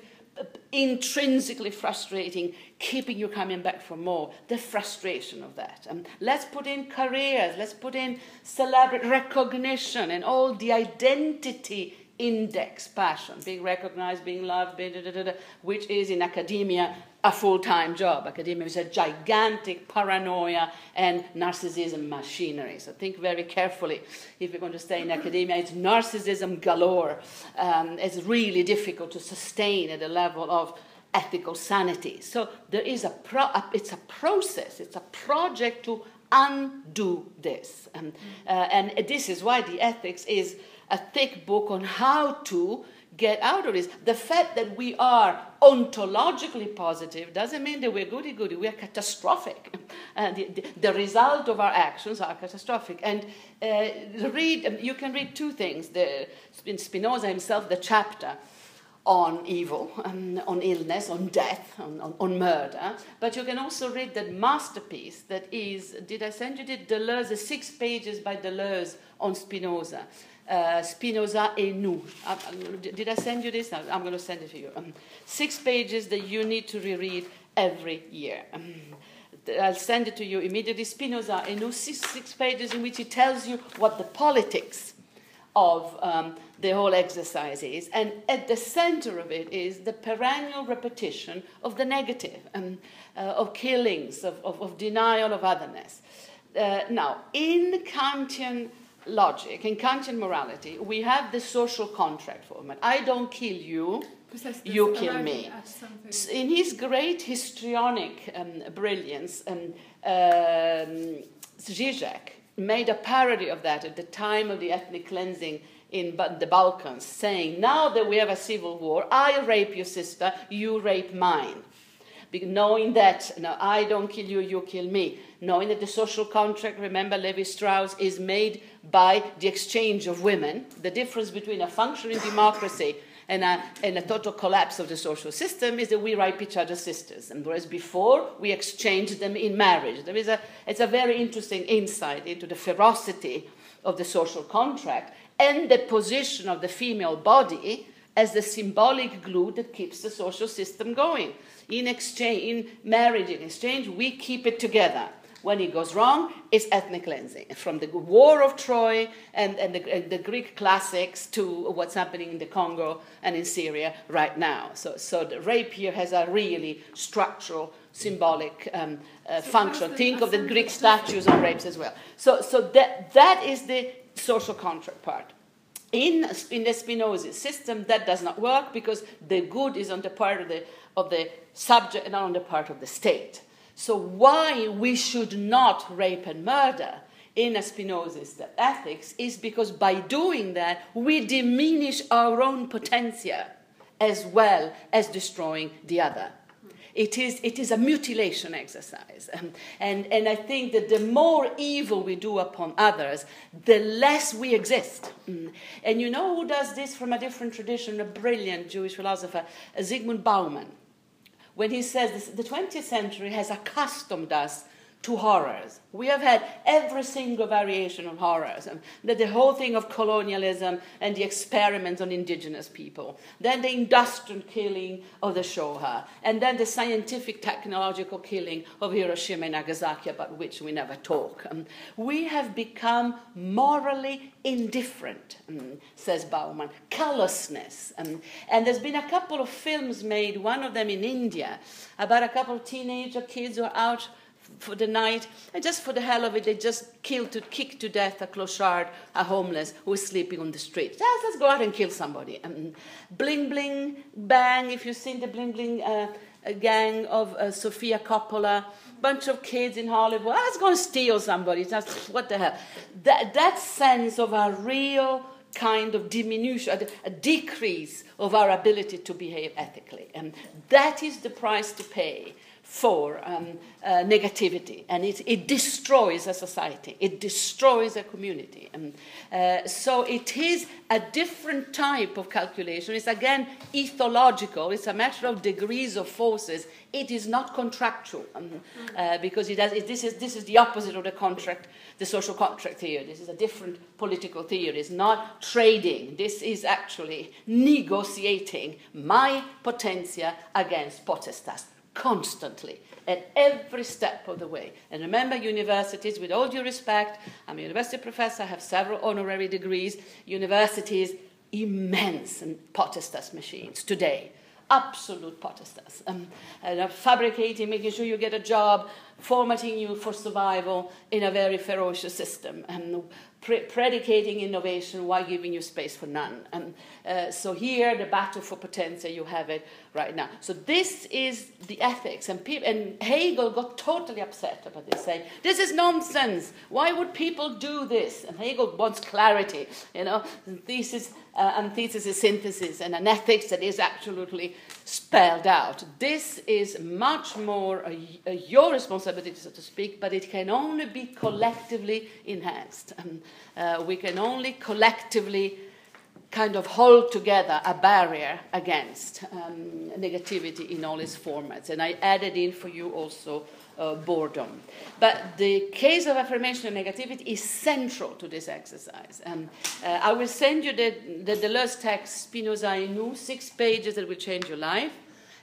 intrinsically frustrating, keeping you coming back for more, the frustration of that. Let's put in careers, let's put in celebrity recognition and all the identity index passion, being recognized, being loved, which is in academia a full time job. Academia is a gigantic paranoia and narcissism machinery. So think very carefully if you're going to stay in academia. It's narcissism galore. Um, it's really difficult to sustain at the level of ethical sanity. So there is a, pro- a it's a process, it's a project to undo this. Um, uh, and this is why the ethics is a thick book on how to get out of this. The fact that we are ontologically positive doesn't mean that we're goody goody, we are catastrophic. <laughs> And the, the, the, result of our actions are catastrophic. And uh, read, um, you can read two things. The, in Spinoza himself, the chapter on evil, <laughs> um, on illness, on death, on, on, on, murder. But you can also read that masterpiece that is, did I send you the Deleuze, six pages by Deleuze on Spinoza uh, Spinoza et nous. Did I send you this? No, I'm going to send it to you. Um, six pages that you need to reread every year. Um, I'll send it to you immediately. Spinoza et nous, six, six pages in which he tells you what the politics of um, the whole exercise is. And at the center of it is the perennial repetition of the negative, um, uh, of killings, of, of, of, denial of otherness. Uh, now, in Kantian logic, in Kantian morality, we have the social contract format. I don't kill you, you kill me. In his great histrionic um, brilliance, um, um, Zizek made a parody of that at the time of the ethnic cleansing in the Balkans, saying, Now that we have a civil war, I rape your sister, you rape mine. Knowing that no, I don't kill you, you kill me. Knowing that the social contract, remember Levi Strauss, is made by the exchange of women. The difference between a functioning democracy and a, and a total collapse of the social system is that we rape each other's sisters. And whereas before, we exchanged them in marriage. There is a, it's a very interesting insight into the ferocity of the social contract and the position of the female body as the symbolic glue that keeps the social system going. In exchange, in marriage, in exchange, we keep it together. When it goes wrong, it's ethnic cleansing. From the War of Troy and, and, the, and the Greek classics to what's happening in the Congo and in Syria right now. So, so the rape here has a really structural, symbolic um, uh, so function. Think of the Greek statues on rapes as well. So, so that, that is the social contract part. In, in the Spinozist system, that does not work because the good is on the part of the, of the subject and not on the part of the state. So, why we should not rape and murder in a ethics is because by doing that, we diminish our own potentia as well as destroying the other. It is, it is a mutilation exercise. Um, and, and I think that the more evil we do upon others, the less we exist. Mm. And you know who does this from a different tradition? A brilliant Jewish philosopher, Zygmunt Bauman when he says this, the 20th century has accustomed us to horrors. We have had every single variation of horrors. Um, the, the, whole thing of colonialism and the experiments on indigenous people. Then the industrial killing of the Shoah. And then the scientific technological killing of Hiroshima and Nagasaki, about which we never talk. Um, we have become morally indifferent, um, says Bauman. Callousness. And there's been a couple of films made, one of them in India, about a couple of teenager kids who are out for the night, and just for the hell of it, they just killed to kick to death a clochard, a homeless who is sleeping on the street. Just let's go out and kill somebody. And bling bling bang. If you've seen the bling bling uh, gang of uh, Sofia Coppola, bunch of kids in Hollywood, well, let's go and steal somebody. Just what the hell? That that sense of a real kind of diminution, a decrease of our ability to behave ethically, and that is the price to pay for um, uh, negativity, and it, it, destroys a society, it destroys a community. And, uh, so it is a different type of calculation. It's again ethological, it's a matter of degrees of forces. It is not contractual, um, uh, because it has, it, this, is, this is the opposite of the contract, the social contract theory. This is a different political theory. It's not trading, this is actually negotiating my potentia against potestas constantly at every step of the way. And remember, universities, with all due respect, I'm a university professor, I have several honorary degrees. Universities, immense and potestas machines today. Absolute potestas. Um, and fabricating, making sure you get a job, formatting you for survival in a very ferocious system. And pre- predicating innovation while giving you space for none. And uh, so here, the battle for potentia, you have it right now. So this is the ethics, and, pe- and Hegel got totally upset about this, saying, "This is nonsense. Why would people do this?" And Hegel wants clarity, you know, thesis, uh, antithesis, synthesis, and an ethics that is absolutely spelled out. This is much more a, a your responsibility, so to speak, but it can only be collectively enhanced. <laughs> Um, uh, we can only collectively kind of hold together a barrier against um, negativity in all its formats. And I added in for you also uh, boredom. But the case of affirmation and negativity is central to this exercise. And uh, I will send you the, the Deleuze text, Spinoza in Nous, six pages that will change your life.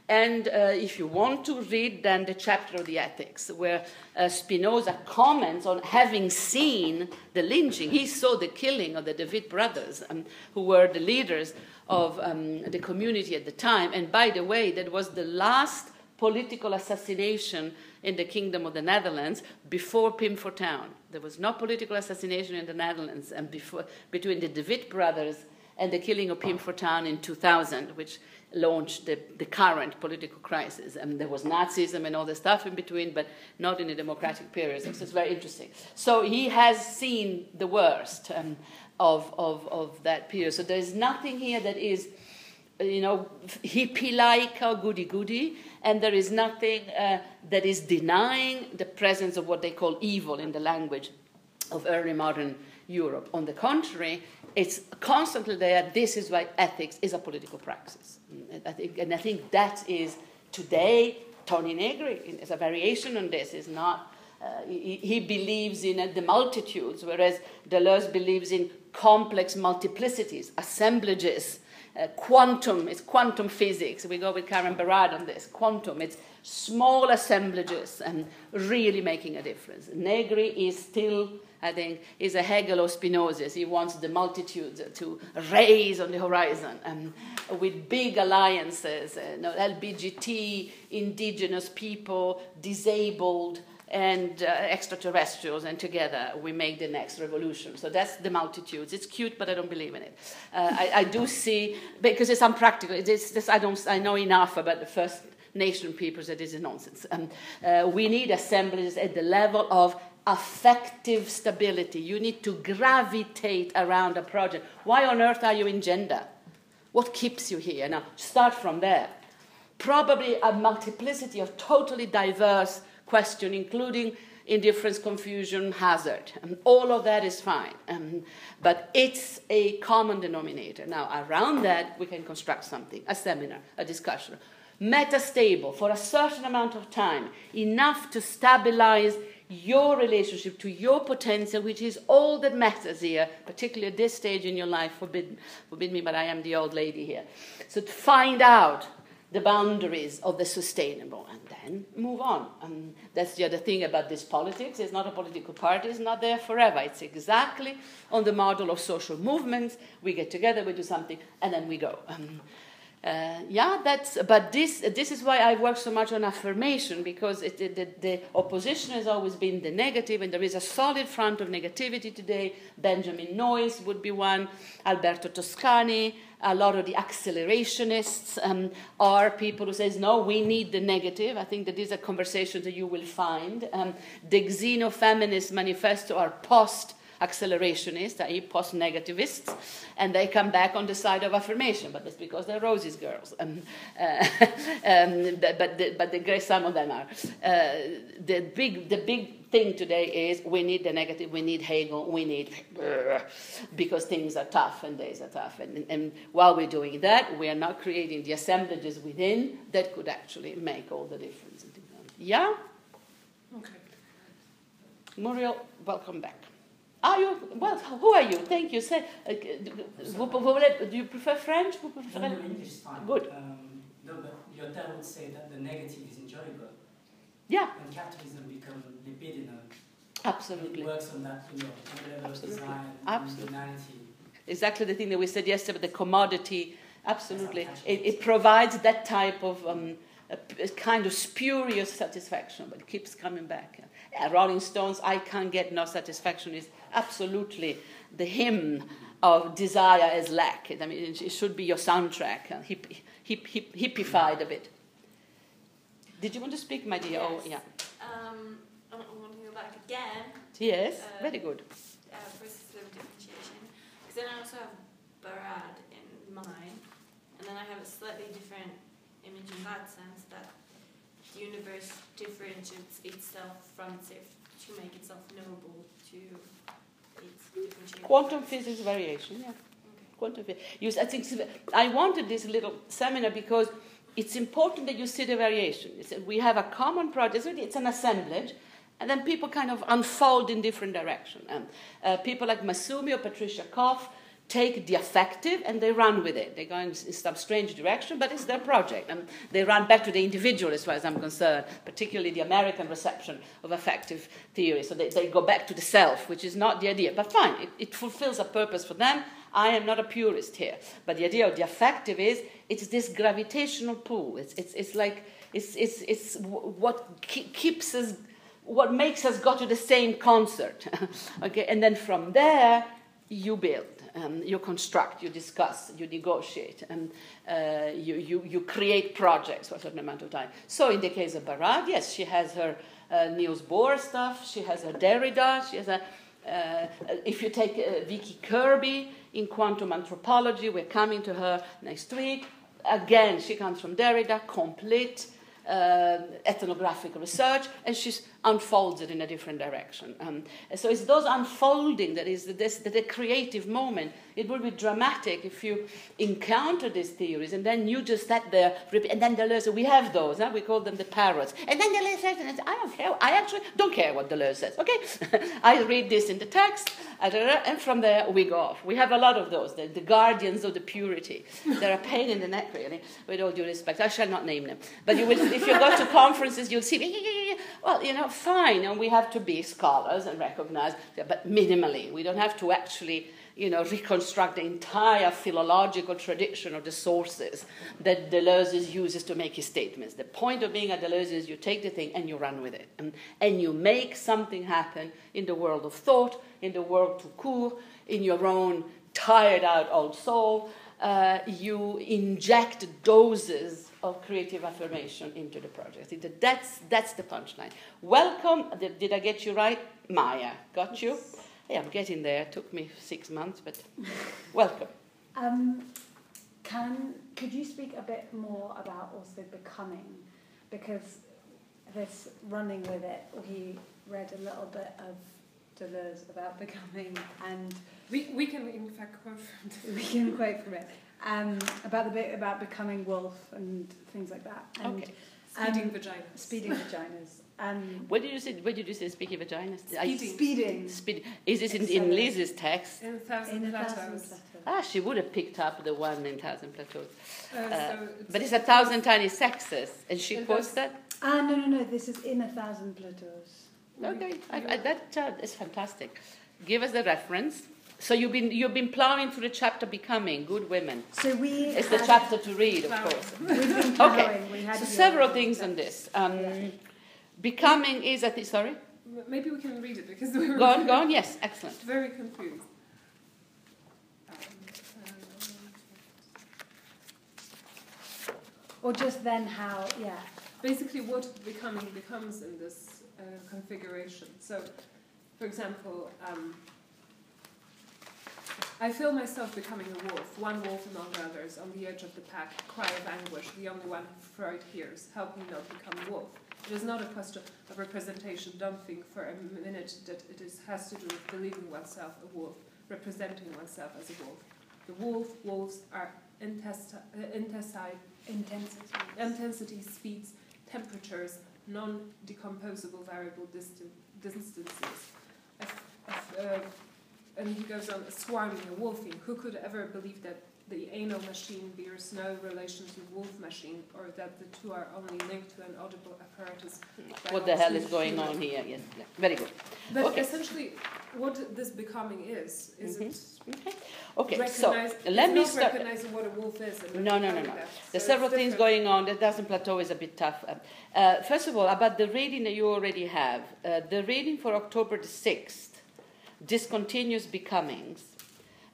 And uh, if you want to read then the chapter of the ethics, where uh, Spinoza comments on having seen the lynching, he saw the killing of the De Witt brothers, um, who were the leaders of um, the community at the time. And by the way, that was the last political assassination in the Kingdom of the Netherlands before Pim Fortuyn. There was no political assassination in the Netherlands and before, between the De Witt brothers and the killing of Pim Fortuyn in 2000, which launched the, the current political crisis. And there was Nazism and all the stuff in between, but not in the democratic period. So it's very interesting. So he has seen the worst um, of, of, of that period. So there's nothing here that is, you know, hippie-like or goody-goody, and there is nothing uh, that is denying the presence of what they call evil in the language of early modern Europe. On the contrary, it's constantly there. This is why ethics is a political praxis. And I think, and I think that is today, Toni Negri is a variation on this, is not. Uh, he, he, believes in uh, the multitudes, whereas Deleuze believes in complex multiplicities, assemblages, uh, quantum, it's quantum physics. We go with Karen Barad on this. Quantum, it's small assemblages and really making a difference. Negri is still I think, is a Hegel or Spinoza. He wants the multitudes to raise on the horizon and with big alliances, uh, you know, LBGT, indigenous people, disabled, and uh, extraterrestrials, and together we make the next revolution. So that's the multitudes. It's cute, but I don't believe in it. Uh, I, I, do see, because it's unpractical. It's, I, don't, I know enough about the first nation peoples that this is nonsense. Um, uh, we need assemblies at the level of affective stability. You need to gravitate around a project. Why on earth are you in gender? What keeps you here? Now, start from there. Probably a multiplicity of totally diverse questions, including indifference, confusion, hazard. And all of that is fine. Um, but it's a common denominator. Now, around that, we can construct something a seminar, a discussion. Metastable for a certain amount of time, enough to stabilize your relationship to your potential, which is all that matters here, particularly at this stage in your life. Forbid, forbid me, but I am the old lady here. So to find out the boundaries of the sustainable and then move on. And that's the other thing about this politics. It's not a political party, it's not there forever. It's exactly on the model of social movements. We get together, we do something, and then we go. Um, uh, yeah, that's, but this, this is why I work so much on affirmation because it, the, the opposition has always been the negative, and there is a solid front of negativity today. Benjamin Noys would be one, Alberto Toscano, a lot of the accelerationists um, are people who says no we need the negative i think that these are conversations that you will find um, the xenofeminist manifesto are post accelerationists, i.e., post negativists, and they come back on the side of affirmation, but that's because they're Rosi's girls. Um, uh, <laughs> um, but, the, but the great some of them are. Uh, the, big, the big thing today is we need the negative, we need Hegel, we need because things are tough and days are tough. And, and while we're doing that, we are not creating the assemblages within that could actually make all the difference. Yeah? Okay. Muriel, welcome back. Are you? Well, who are you? Thank you. Say, uh, do you prefer French? Vous préférez... No, no, English is fine. Good. Um, no, but Lyotard would say that the negative is enjoyable. Yeah. And capitalism becomes libidinal. Absolutely. It works on that, you know, level of design, Absolutely. humanity. Exactly the thing that we said yesterday about the commodity. Absolutely. It, it provides that type of um, a, a kind of spurious satisfaction, but it keeps coming back. Uh, Rolling Stones, I Can't Get No Satisfaction is absolutely the hymn of desire as lack. I mean, it should be your soundtrack, uh, hip, hip, hip, hippified a bit. Did you want to speak, my dear? Yes. Oh, yeah. Um, I want to go back again. Yes, uh, very good. Uh, process of differentiation. Because then I also have Barad in mind, and then I have a slightly different image in that sense that the universe differentiates itself from itself to make itself knowable to its Quantum physics variation, yeah. Okay. Quantum physics. I think I wanted this little seminar because it's important that you see the variation. It's, we have a common project. It's, an assemblage, and then people kind of unfold in different directions. And uh, people like Massumi or Patricia Clough take the affective and they run with it. They go in some strange direction, but it's their project. And they run back to the individual, as far as I'm concerned, particularly the American reception of affective theory. So they, they go back to the self, which is not the idea. But fine, it, it fulfills a purpose for them. I am not a purist here. But the idea of the affective is it's this gravitational pull. It's, it's, it's like it's, it's, it's what keeps us, what makes us go to the same concert. <laughs> okay, and then from there, you build. Um, you construct, you discuss, you negotiate, and uh, you, you, you create projects for a certain amount of time. So, in the case of Barad, yes, she has her uh, Niels Bohr stuff, she has her Derrida, she has a. Uh, if you take uh, Vicky Kirby in quantum anthropology, we're coming to her next week. Again, she comes from Derrida, complete uh, ethnographic research, and she unfolds it in a different direction. Um, so it's those unfolding that is the, this, the, creative moment. It would be dramatic if you encounter these theories and then you just sat there, and then Deleuze, we have those, huh? we call them the parrots. And then Deleuze says, I don't care, I actually don't care what Deleuze says, okay? <laughs> I read this in the text, and from there we go off. We have a lot of those, the, the guardians of the purity. They're a pain in the neck, really, with all due respect. I shall not name them. But you will, if you go to conferences, you'll see, well, you know, fine, and we have to be scholars and recognize, but minimally. We don't have to actually, you know, reconstruct the entire philological tradition of the sources that Deleuze uses to make his statements. The point of being a Deleuze is you take the thing and you run with it, and, and you make something happen in the world of thought, in the world to court, in your own tired out old soul. Uh, you inject doses of creative affirmation into the project. That's, that's the punchline. Welcome, did, did I get you right? Maya, got you? Yeah, I'm getting there. It took me six months, but <laughs> welcome. Um, can, could you speak a bit more about also becoming? Because this running with it, we read a little bit of Deleuze about becoming and we, we can in fact quote from <laughs> we can quote from it um, about the bit about becoming wolf and things like that. And, okay. Speeding um, vaginas. Speeding vaginas. Um, what did you say? What did you say? Speaking vaginas. Speeding. Speeding. Speed. Is this in, in Liz's text? In a thousand, in a thousand plateaus. Ah, she would have picked up the one in Thousand Plateaus. Uh, uh, so it's but it's a thousand tiny sexes, and she quotes that. Ah, no, no, no. This is in a thousand plateaus. Okay, I, I, that uh, is fantastic. Give us the reference. So you've been you've been plowing through the chapter becoming good women. So we it's the chapter to read, of course. <laughs> okay. So several things on this. Um, yeah. Becoming is I think sorry. Maybe we can read it because we were go on, go on. Yes, <laughs> excellent. Very confused. or just then how yeah. Basically, what becoming becomes in this uh, configuration. So, for example. Um, I feel myself becoming a wolf, one wolf among others, on the edge of the pack, cry of anguish, the only one Freud hears, help me not become a wolf. It is not a question of representation. Don't think for a minute that it is, has to do with believing oneself a wolf, representing oneself as a wolf. The wolf, wolves are intesti- uh, intensity, intensity, speeds, temperatures, non-decomposable variable distan- distances. uh, and he goes on, swarming and wolfing. Who could ever believe that the anal machine bears no relation to wolf machine, or that the two are only linked to an audible apparatus? What the hell is going on here? Yes, yeah. very good. But okay. essentially, what this becoming is, is mm-hmm. it okay. Okay, so let me start. recognizing what a wolf is. no, no, no, no. There's several things going on. The thousand plateau is a bit tough. Uh, first of all, about the reading that you already have, uh, the reading for October the 6th discontinuous becomings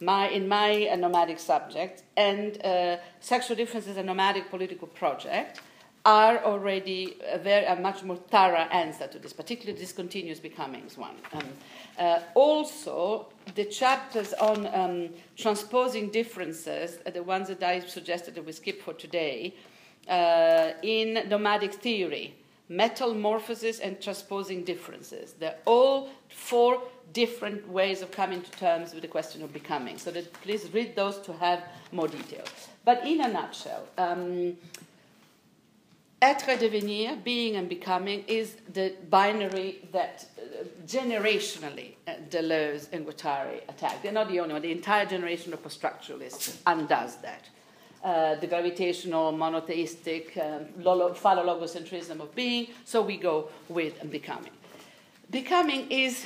my, in my uh, nomadic subject and uh, sexual differences a nomadic political project are already a, very, a much more thorough answer to this, particularly discontinuous becomings one. Um, uh, also, the chapters on um, transposing differences, the ones that I suggested that we skip for today, uh, in nomadic theory, metamorphosis and transposing differences. They're all four different ways of coming to terms with the question of becoming. So that please read those to have more detail. But in a nutshell, um, être devenir, being and becoming, is the binary that uh, generationally uh, Deleuze and Guattari attack. They're not the only one. The entire generation of post-structuralists undoes that. Uh, the gravitational, monotheistic, um, phallologocentrism of being, so we go with becoming. Becoming is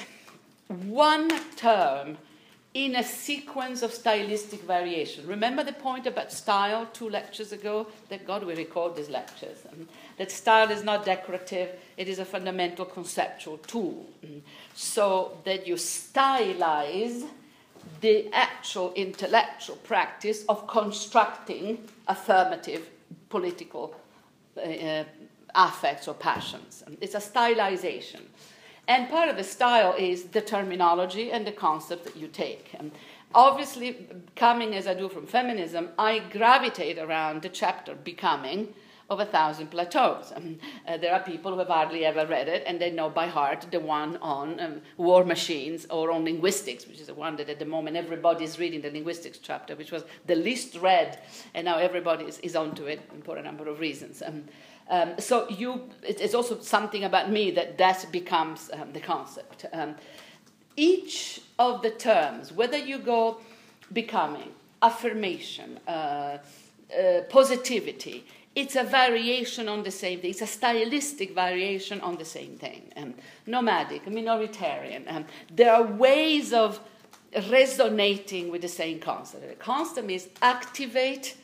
one term in a sequence of stylistic variation. Remember the point about style two lectures ago? Thank God we record these lectures. Um, that style is not decorative, it is a fundamental conceptual tool. Um, so that you stylize the actual intellectual practice of constructing affirmative political uh, uh affects or passions. Um, it's a stylization. And part of the style is the terminology and the concept that you take. And obviously, coming as I do from feminism, I gravitate around the chapter Becoming of A Thousand Plateaus. Um, uh, there are people who have hardly ever read it and they know by heart the one on um, war machines or on linguistics, which is the one that at the moment everybody is reading, the linguistics chapter, which was the least read, and now everybody is, is onto it for a number of reasons. Um, um, so you, it's also something about me that that becomes um, the concept. Um, each of the terms, whether you go becoming, affirmation, uh, uh, positivity, it's a variation on the same thing. It's a stylistic variation on the same thing. Um, nomadic, minoritarian. Um, there are ways of resonating with the same concept. The concept is activate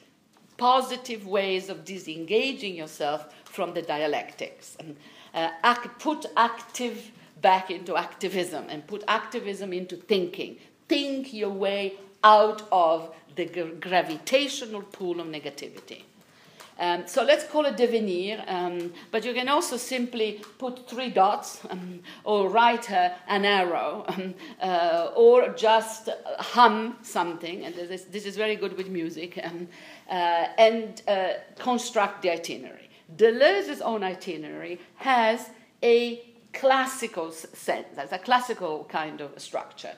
positive ways of disengaging yourself from the dialectics. And, uh, act, put active back into activism and put activism into thinking. Think your way out of the gravitational pool of negativity. Um, so let's call it devenir, um, but you can also simply put three dots um, or write uh, an arrow um, uh, or just hum something, and this, this, is very good with music, um, uh, and uh, construct the itinerary. Deleuze's own itinerary has a classical sense, has a classical kind of structure.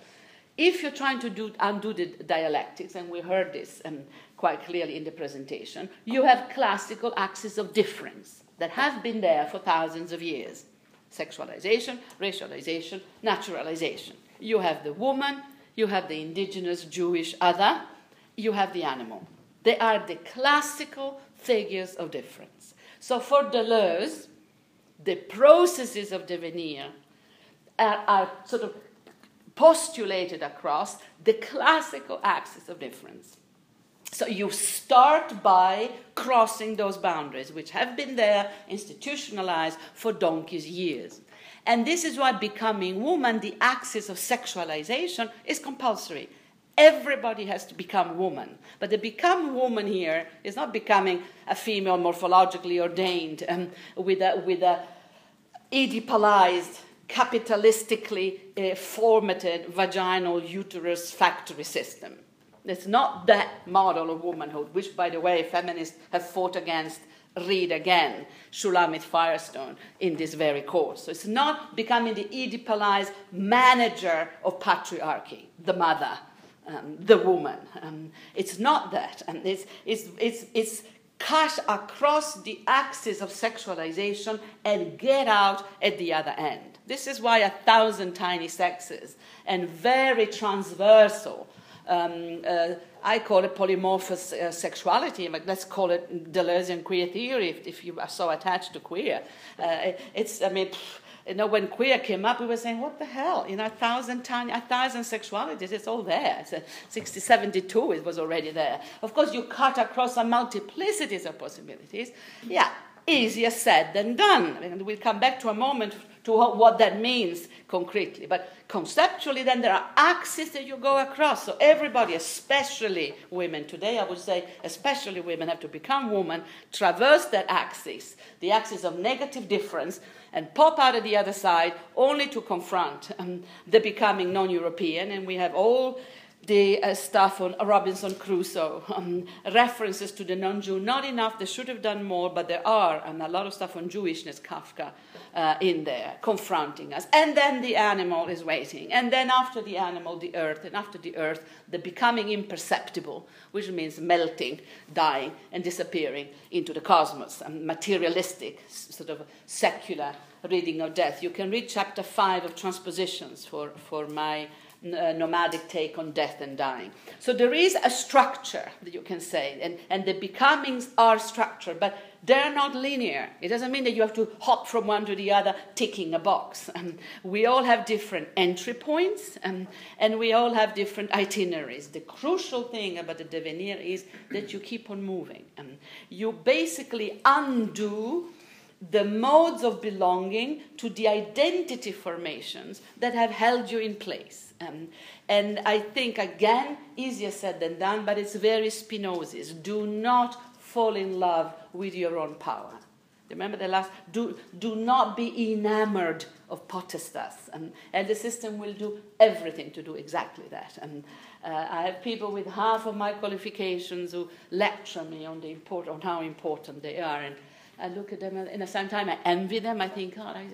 If you're trying to do, undo the dialectics, and we heard this um, quite clearly in the presentation, you have classical axes of difference that have been there for thousands of years sexualization, racialization, naturalization. You have the woman, you have the indigenous Jewish other, you have the animal. They are the classical figures of difference. So for Deleuze, the processes of devenir are, are sort of postulated across the classical axis of difference. So you start by crossing those boundaries, which have been there, institutionalized for donkey's years. And this is why becoming woman, the axis of sexualization, is compulsory. Everybody has to become woman. But the become woman here is not becoming a female morphologically ordained um, with a, with a Oedipalized, capitalistically uh, formatted vaginal uterus factory system. It's not that model of womanhood, which, by the way, feminists have fought against read again Shulamith Firestone in this very course. So it's not becoming the Oedipalized manager of patriarchy, the mother, um, the woman. Um, it's not that. And it's, it's, it's, it's cut across the axis of sexualization and get out at the other end. This is why a thousand tiny sexes and very transversal. Um, uh, I call it polymorphous uh, sexuality, but let's call it Deleuzean queer theory if, if you are so attached to queer. Uh, it's, I mean, you know, when queer came up, we were saying, what the hell? You know, a thousand, tiny, a thousand sexualities, it's all there. It's a 6072, it was already there. Of course, you cut across a multiplicities of possibilities. Yeah, easier said than done. We'll come back to a moment to what that means concretely. But conceptually, then there are axes that you go across. So everybody, especially women today, I would say, especially women, have to become women, traverse that axis, the axis of negative difference, and pop out of the other side only to confront um, the becoming non European. And we have all the uh, stuff on Robinson Crusoe, um, references to the non Jew. Not enough, they should have done more, but there are, and a lot of stuff on Jewishness, Kafka, uh, in there, confronting us. And then the animal is waiting. And then after the animal, the earth. And after the earth, the becoming imperceptible, which means melting, dying, and disappearing into the cosmos, a materialistic, sort of secular reading of death. You can read chapter 5 of Transpositions for, for my uh, nomadic take on death and dying. So there is a structure that you can say, and, and the becomings are structure, but they're not linear. It doesn't mean that you have to hop from one to the other, ticking a box. <laughs> Um, we all have different entry points, um, and we all have different itineraries. The crucial thing about the devenir is that you keep on moving. Um, you basically undo the modes of belonging to the identity formations that have held you in place. Um, and I think, again, easier said than done, but it's very Spinozist. Do not fall in love with your own power. Remember the last, do, do not be enamored of potestas. And, and the system will do everything to do exactly that. And uh, I have people with half of my qualifications who lecture me on, the import, on how important they are. And I look at them, and at the same time, I envy them. I think, God, I,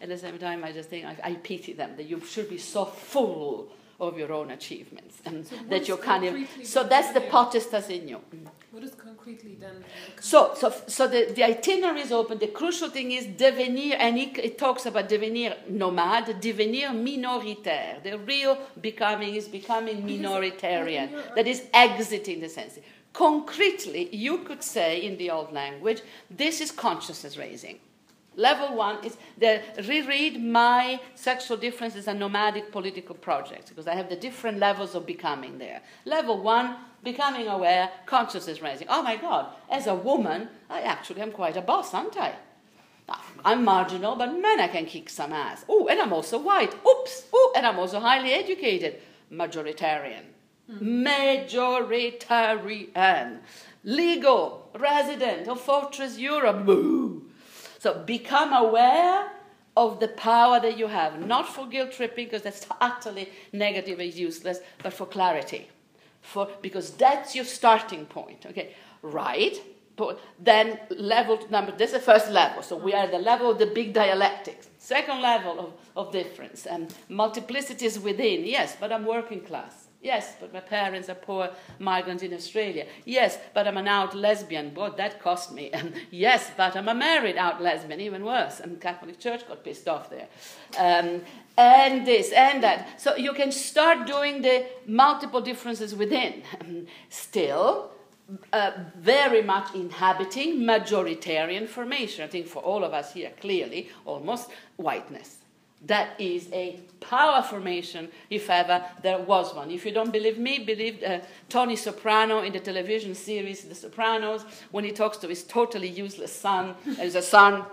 at the same time, I just think, I, I pity them that you should be so full of your own achievements and So that you kind of. So that's the potestas in you. What is concretely then? So, so, so the, the itinerary is open. The crucial thing is devenir, and it, it talks about devenir nomade, devenir minoritaire. The real becoming is becoming minoritarian. in That is exiting the sense. Concretely, you could say in the old language, this is consciousness raising. Level one is the reread my sexual differences and nomadic political projects because I have the different levels of becoming there. Level one, becoming aware, consciousness raising. Oh my God, as a woman, I actually am quite a boss, aren't I? I'm marginal, but man, I can kick some ass. Oh, and I'm also white. Oops. Oh, and I'm also highly educated. Majoritarian. Hmm. Majoritarian. Legal, resident of Fortress Europe. Boo. So become aware of the power that you have, not for guilt tripping, because that's <laughs> utterly negative and useless, but for clarity. For, because that's your starting point. Okay, right? But then level number, this is the first level. So we are at the level of the big dialectics. Second level of, of difference. And multiplicities within, yes, but I'm working class. Yes, but my parents are poor migrants in Australia. Yes, but I'm an out lesbian. Boy, that cost me. <laughs> Yes, but I'm a married out lesbian, even worse. And Catholic Church got pissed off there. Um, and this and that. So you can start doing the multiple differences within. <laughs> Still, uh, very much inhabiting majoritarian formation. I think for all of us here, clearly, almost whiteness. That is a power formation, if ever there was one. If you don't believe me, believe uh, Tony Soprano in the television series The Sopranos when he talks to his totally useless son. <laughs> As a son,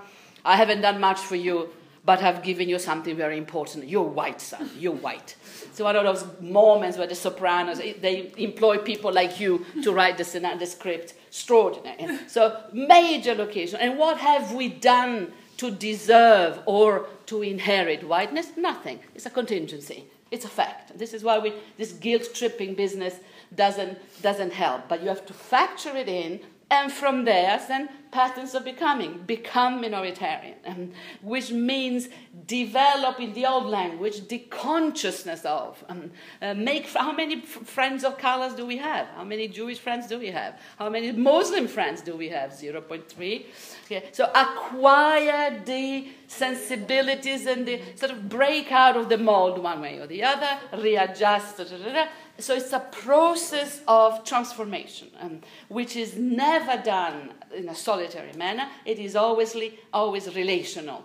I haven't done much for you, but I've given you something very important. You're white, son. You're white. So one of those moments where the Sopranos they employ people like you to write the, the script. Extraordinary. So major location. And what have we done to deserve or to inherit whiteness? Nothing. It's a contingency. It's a fact. This is why we, this guilt tripping business doesn't, doesn't help. But you have to factor it in, and from there, then patterns of becoming, become minoritarian, <laughs> which means develop in the old language the consciousness of. Um, <laughs> uh, make how many friends of colors do we have? How many Jewish friends do we have? How many Muslim friends do we have? 0.3. Okay. So acquire the sensibilities and the sort of break out of the mold one way or the other, readjust. Da, da, da. So it's a process of transformation, um, which is never done in a solitary manner. It is always, always relational.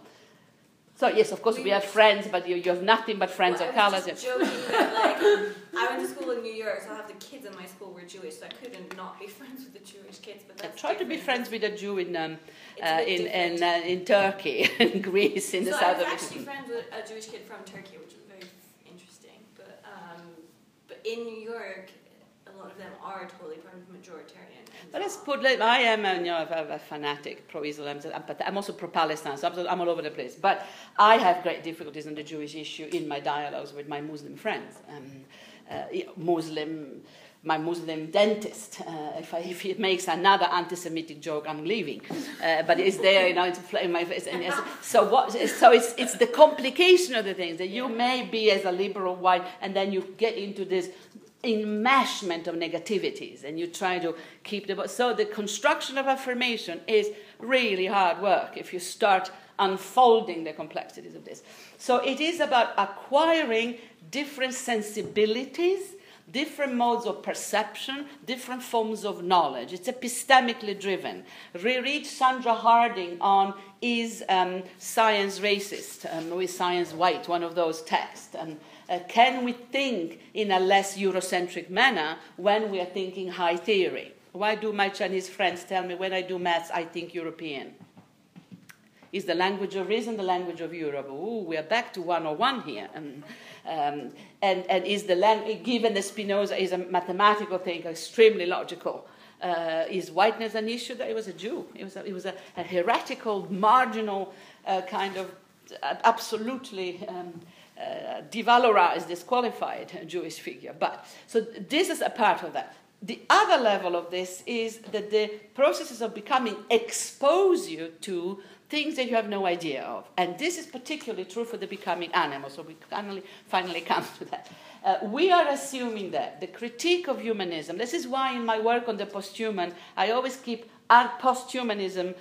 So yes, of course we have friends, but you, you have nothing but friends Well, of I was colors. just joking like, I went to school in New York, so half the kids in my school were Jewish, so I couldn't not be <laughs> friends with the Jewish kids. But I tried to be friends with a Jew in um, uh, in in, uh, in Turkey, <laughs> in Greece, in the south so south I was of actually Italy. friends with a Jewish kid from Turkey, which was very interesting. But um, but in New York, a lot of them are totally majoritarian. But let's put. like, I am, uh, you know, a, a fanatic pro-Islam, but I'm also pro-Palestine, so I'm, I'm all over the place. But I have great difficulties on the Jewish issue in my dialogues with my Muslim friends. Um, uh, Muslim my Muslim dentist. Uh, if, I, if, he makes another anti-Semitic joke, I'm leaving. Uh, but it's there, you know, play in my face. And so what? So it's it's the complication of the things that you may be as a liberal white, and then you get into this enmeshment of negativities, and you try to keep the. So the construction of affirmation is really hard work if you start unfolding the complexities of this. So it is about acquiring different sensibilities different modes of perception, different forms of knowledge. It's epistemically driven. Reread Sandra Harding on Is um, Science Racist? Um, is Science White? One of those texts. Um, uh, can we think in a less Eurocentric manner when we are thinking high theory? Why do my Chinese friends tell me when I do maths I think European? Is the language of reason the language of Europe? Ooh, we are back to 101 here. Um, um, and, and is the language, given that Spinoza is a mathematical thinker, extremely logical, uh, is whiteness an issue? That he was a Jew. He was a, was a, a heretical, marginal uh, kind of uh, absolutely um, uh, devalorized, disqualified Jewish figure. But so this is a part of that. The other level of this is that the processes of becoming expose you to things that you have no idea of. And this is particularly true for the becoming animal, so we finally, finally <laughs> come to that. Uh, we are assuming that the critique of humanism, this is why in my work on the posthuman, I always keep posthumanism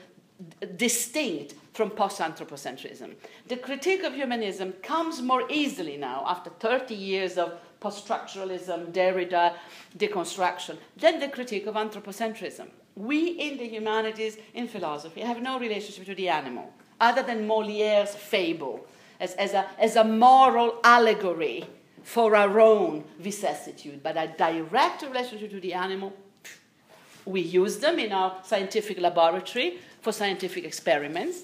distinct from post anthropocentrism. The critique of humanism comes more easily now after 30 years of post structuralism, Derrida, deconstruction, than the critique of anthropocentrism we in the humanities, in philosophy, have no relationship to the animal other than Moliere's fable as, as, a, as a moral allegory for our own vicissitude, but a direct relationship to the animal. We use them in our scientific laboratory for scientific experiments.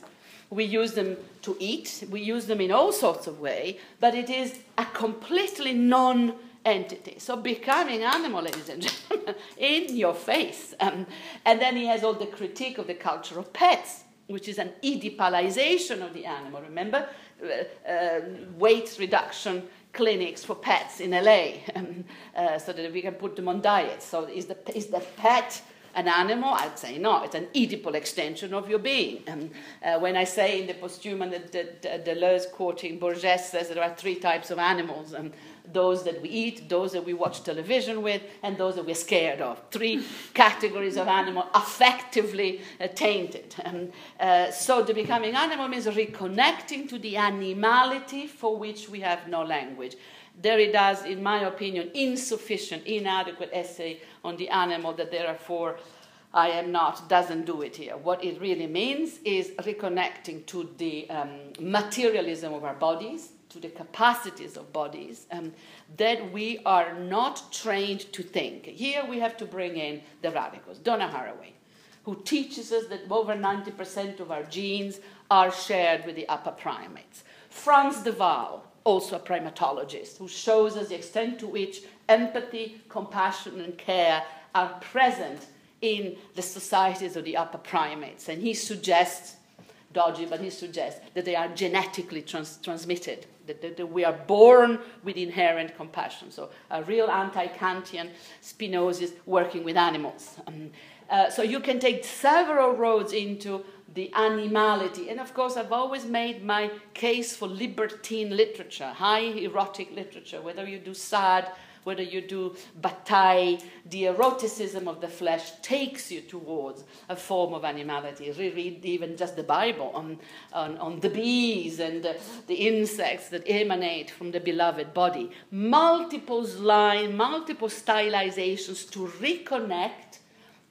We use them to eat. We use them in all sorts of ways, but it is a completely non entity. So becoming animal, ladies and gentlemen, <laughs> in your face. Um, and then he has all the critique of the culture of pets, which is an Oedipalization of the animal. Remember, uh, uh, weight reduction clinics for pets in LA, <laughs> um, uh, so that we can put them on diet. So is the is the pet an animal? I'd say no. It's an Oedipal extension of your being. Um, uh, when I say in the posthuman that, Deleuze quoting Borges says there are three types of animals. Um, those that we eat, those that we watch television with, and those that we're scared of. Three <laughs> categories of animal affectively uh, tainted. Um, uh, so the becoming animal means reconnecting to the animality for which we have no language. Derrida's, in my opinion, insufficient, inadequate essay on the animal that therefore I am not doesn't do it here. What it really means is reconnecting to the um, materialism of our bodies, to the capacities of bodies um, that we are not trained to think. Here we have to bring in the radicals. Donna Haraway, who teaches us that over 90% of our genes are shared with the upper primates. Franz de Waal, also a primatologist, who shows us the extent to which empathy, compassion, and care are present in the societies of the upper primates. And he suggests, dodgy, but he suggests that they are genetically trans- transmitted that, that, that, we are born with inherent compassion. So, a real anti Kantian Spinozist working with animals. Um, uh, so, you can take several roads into the animality. And of course, I've always made my case for libertine literature, high erotic literature, whether you do Sade whether you do Bataille, the eroticism of the flesh takes you towards a form of animality. Reread even just the Bible on, on, on the bees and the, the insects that emanate from the beloved body. Multiple lines, multiple stylizations to reconnect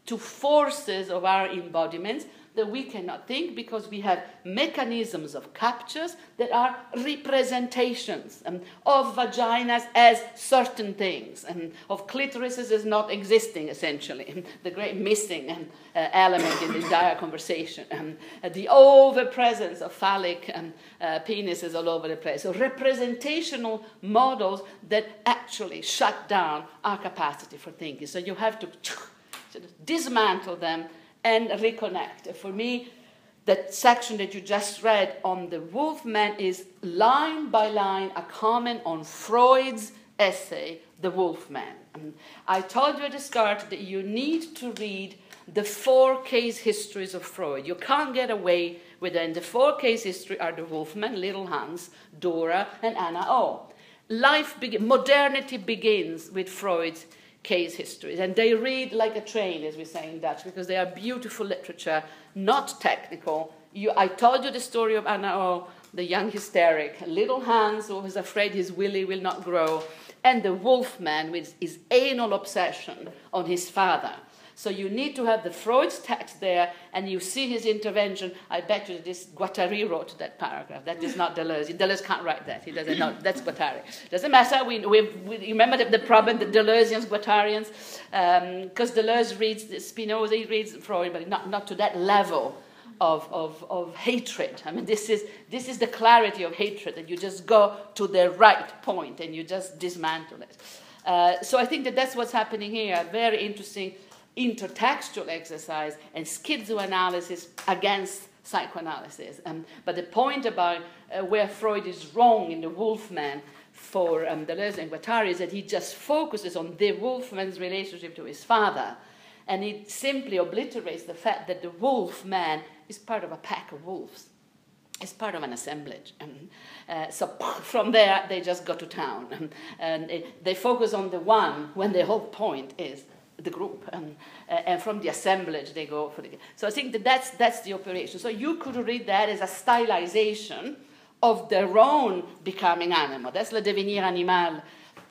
to forces of our embodiments that we cannot think because we have mechanisms of captures that are representations um, of vaginas as certain things, and um, of clitorises as not existing, essentially, the great missing um, uh, element in the entire conversation, um, uh, the over presence of phallic um, uh, penises all over the place. So, representational models that actually shut down our capacity for thinking. So, you have to <tsk> dismantle them and reconnect. For me, that section that you just read on the wolf man is line by line a comment on Freud's essay, The Wolfman. I told you at the start that you need to read the four case histories of Freud. You can't get away with it. And the four case history are the Wolfman, Little Hans, Dora, and Anna O. Life be- modernity begins with Freud's case histories, and they read like a train, as we say in Dutch, because they are beautiful literature, not technical. You, I told you the story of Anna O, the young hysteric, little Hans who is afraid his willy will not grow, and the wolfman with his anal obsession on his father. So you need to have the Freud's text there, and you see his intervention. I bet you this Guattari wrote that paragraph. That is not Deleuze. Deleuze can't write that. He doesn't know. That's Guattari. Doesn't matter. We, we, we remember the, the, problem, the Deleuzians, Guattarians, because um, Deleuze reads Spinoza, he reads Freud, but not, not to that level of, of, of hatred. I mean, this is, this is the clarity of hatred, that you just go to the right point and you just dismantle it. Uh, so I think that that's what's happening here. Very interesting intertextual exercise and schizoanalysis against psychoanalysis. Um, but the point about uh, where Freud is wrong in the Wolfman for um, Deleuze and Guattari is that he just focuses on the Wolfman's relationship to his father. And he simply obliterates the fact that the Wolfman is part of a pack of wolves. It's part of an assemblage. Um, uh, so <laughs> from there, they just go to town. Um, and it, they focus on the one when the whole point is the group. And, uh, and from the assemblage, they go for the. So I think that that's, that's the operation. So you could read that as a stylization of their own becoming animal. That's le devenir animal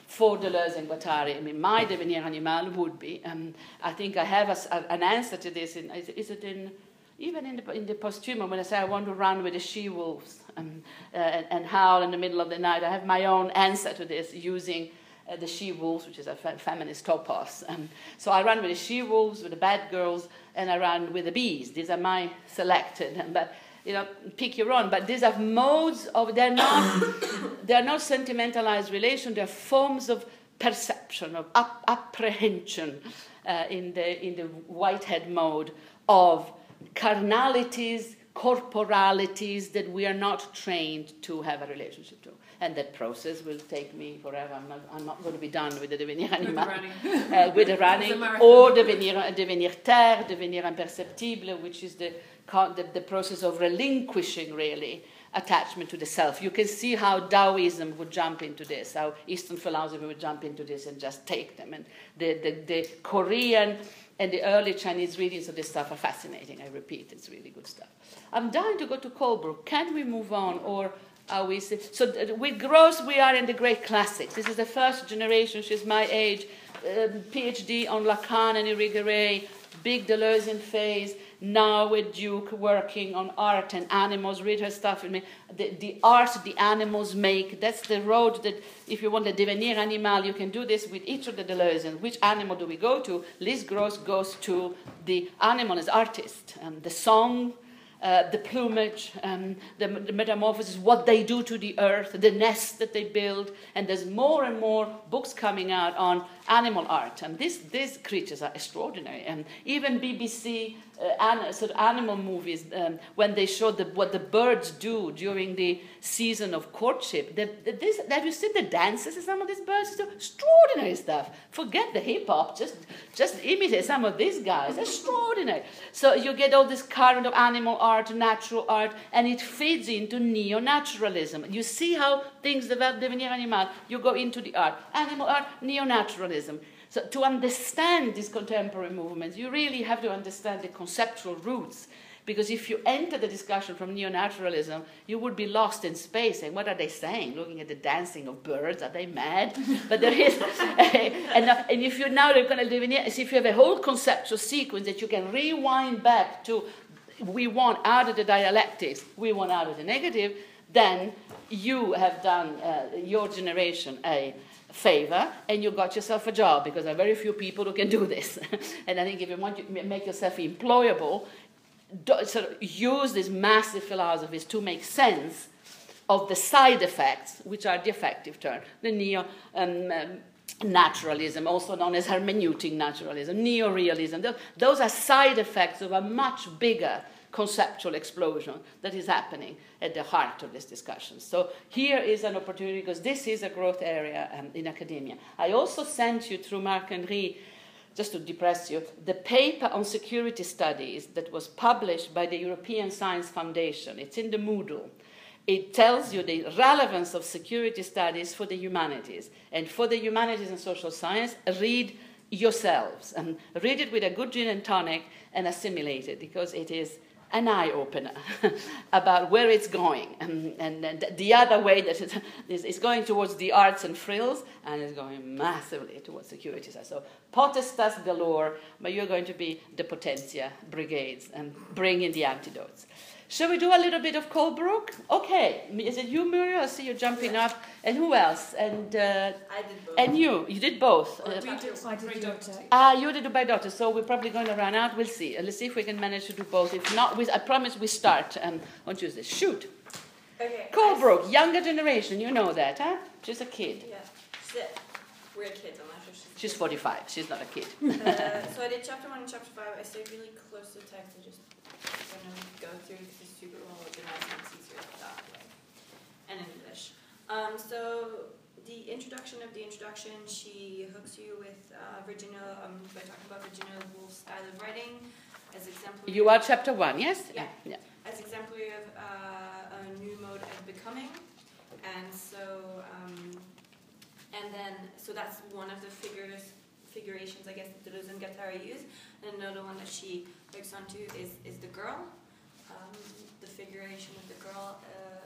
for Deleuze and Guattari. I mean, my devenir animal would be. Um, I think I have a, a, an answer to this. In, is, is, it in even in the, in the posthumous when I say I want to run with the she wolves um, uh, and, and howl in the middle of the night? I have my own answer to this using uh, the she wolves, which is a fe- feminist topos. Um, so I run with the she wolves, with the bad girls, and I run with the bees. These are my selected. But you know, pick your own. But these are modes of they're not <coughs> they're not sentimentalized relation. They're forms of perception of ap- apprehension uh, in the in the Whitehead mode of carnalities, corporalities that we are not trained to have a relationship to and that process will take me forever. I'm not, I'm not going to be done with the devenir animal, <laughs> uh, with the running, or devenir, devenir terre, devenir imperceptible, which is the, the, the process of relinquishing really attachment to the self. You can see how Taoism would jump into this, how Eastern philosophy would jump into this and just take them. And the, the, the Korean and the early Chinese readings of this stuff are fascinating. I repeat, it's really good stuff. I'm dying to go to Colebrook. Can we move on, or are we so with Grosz, we are in the great classics. This is the first generation. She's my age. Um, phd on lacan and irigaray big deleuzian phase. Now with duke working on art and animals. Read her stuff in me. The, the art the animals make that's the road that if you want the devenir animal you can do this with each of the deleuzians which animal do we go to? Liz Grosz goes to the animal as artist. And the song uh, the plumage, um, the, the, metamorphosis, what they do to the earth, the nest that they build, and there's more and more books coming out on animal art. And this, these creatures are extraordinary. And even BBC uh, sort of animal movies, um, when they show the, what the birds do during the season of courtship, the, the, this, have you seen the dances of some of these birds? It's extraordinary stuff. Forget the hip hop, just, just imitate some of these guys. Extraordinary. So you get all this current of animal art, natural art, and it feeds into neo naturalism. You see how things develop, devenir animal, you go into the art. Animal art, neo naturalism. So to understand these contemporary movements, you really have to understand the conceptual roots. Because if you enter the discussion from neo-naturalism, you would be lost in space. And what are they saying? Looking at the dancing of birds, are they mad? <laughs> but there is, <laughs> and, uh, and if you now now going to live in it, if you have a whole conceptual sequence that you can rewind back to, we want out of the dialectics, we want out of the negative, then you have done uh, your generation a favor and you got yourself a job because there are very few people who can do this. <laughs> and I think if you want to make yourself employable, do, sort of use these massive philosophies to make sense of the side effects, which are the effective term, the neo um, um, naturalism, also known as hermeneutic naturalism, neorealism. Those are side effects of a much bigger conceptual explosion that is happening at the heart of this discussion. So here is an opportunity because this is a growth area um, in academia. I also sent you through Marc Henry just to depress you, the paper on security studies that was published by the European Science Foundation. It's in the Moodle. It tells you the relevance of security studies for the humanities. And for the humanities and social science, read yourselves and read it with a good gin and tonic and assimilate it because it is an eye opener <laughs> about where it's going. And, and, and, the other way that it <laughs> is, going towards the arts and frills and is going massively towards security. So, potestas galore, but you're going to be the potentia brigades and bring in the antidotes. Shall we do a little bit of Colebrook? Okay. Is it you, Muriel? I see you jumping Yeah. up. And who else? And uh, I did both. and you. You did both. Well, Uh, We did I did great your doctor. text. Ah, you did it by daughter, so we're probably going to run out. We'll see. Uh, Let's see if we can manage to do both. If not, we, I promise we start um, on Tuesday. Shoot. Okay. Colebrook, younger generation, you know that, huh? She's a kid. Yeah. She's we're kids, I'm not sure she's. She's 45. She's not a kid. uh, <laughs> so I did chapter one and chapter five. I stayed really close to the text. I just kind of go through because it's super well organized and it's easier that way. And in English. Um, so the introduction of the introduction, she hooks you with uh, Virginia um, by talking about Virginia Woolf's style of writing as exemplary. You are chapter one, yes? Yeah. yeah. as exemplary of uh, a new mode of becoming. And so, um, and then, so that's one of the figures, figurations, I guess, that Deleuze and Guattari use. And another one that she hooks onto is, is the girl, um, the figuration of the girl. Uh,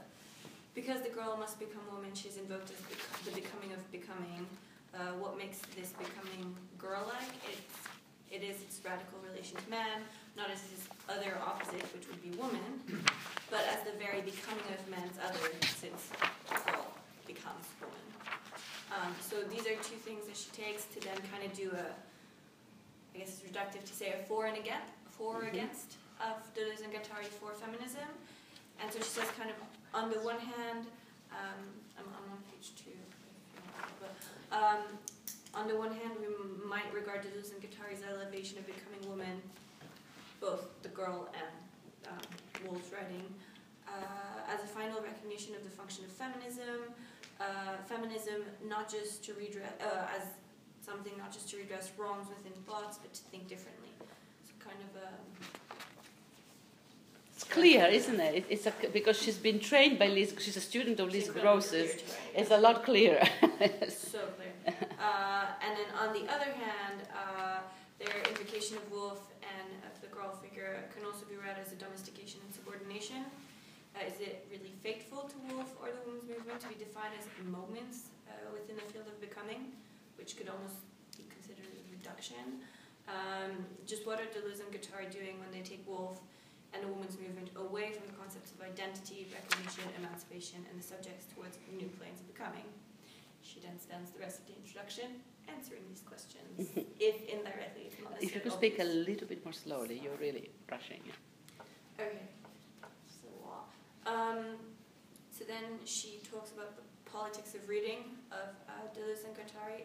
because the girl must become woman, she's invoked as bec- the becoming of becoming. Uh, what makes this becoming girl-like? It's, it is its radical relation to man, not as his other opposite, which would be woman, but as the very becoming of man's other, since girl becomes woman. Um, so these are two things that she takes to then kind of do a, I guess it's reductive to say a for and against, for or Mhm. against of Deleuze and Guattari for feminism. And so she says kind of on the one hand, um, I'm, I'm on page two, but um, on the one hand, we might regard Deleuze and Guattari's elevation of becoming woman, both the girl and um, Woolf's writing, uh, as a final recognition of the function of feminism. Uh, feminism, not just to redress, uh, as something not just to redress wrongs within thoughts, but to think differently. So kind of a It's clear, isn't it? it it's a, because she's been trained by Liz, she's a student of Liz Grosz's. right? It's a lot clearer. <laughs> so clear. <laughs> Uh, and then on the other hand, uh, their invocation of Woolf and of the girl figure can also be read as a domestication and subordination. Uh, is it really faithful to Woolf or the women's movement to be defined as moments uh, within the field of becoming, which could almost be considered a reduction? Um, just what are Deleuze and Guattari doing when they take Woolf and the women's movement away from the concepts of identity, recognition, emancipation, and the subjects towards new planes of becoming? She then spends the rest of the introduction answering these questions, <laughs> if indirectly. If you could speak a little bit more slowly, you're really rushing. Okay. So, um, so then she talks about the politics of reading of uh, Deleuze and Guattari,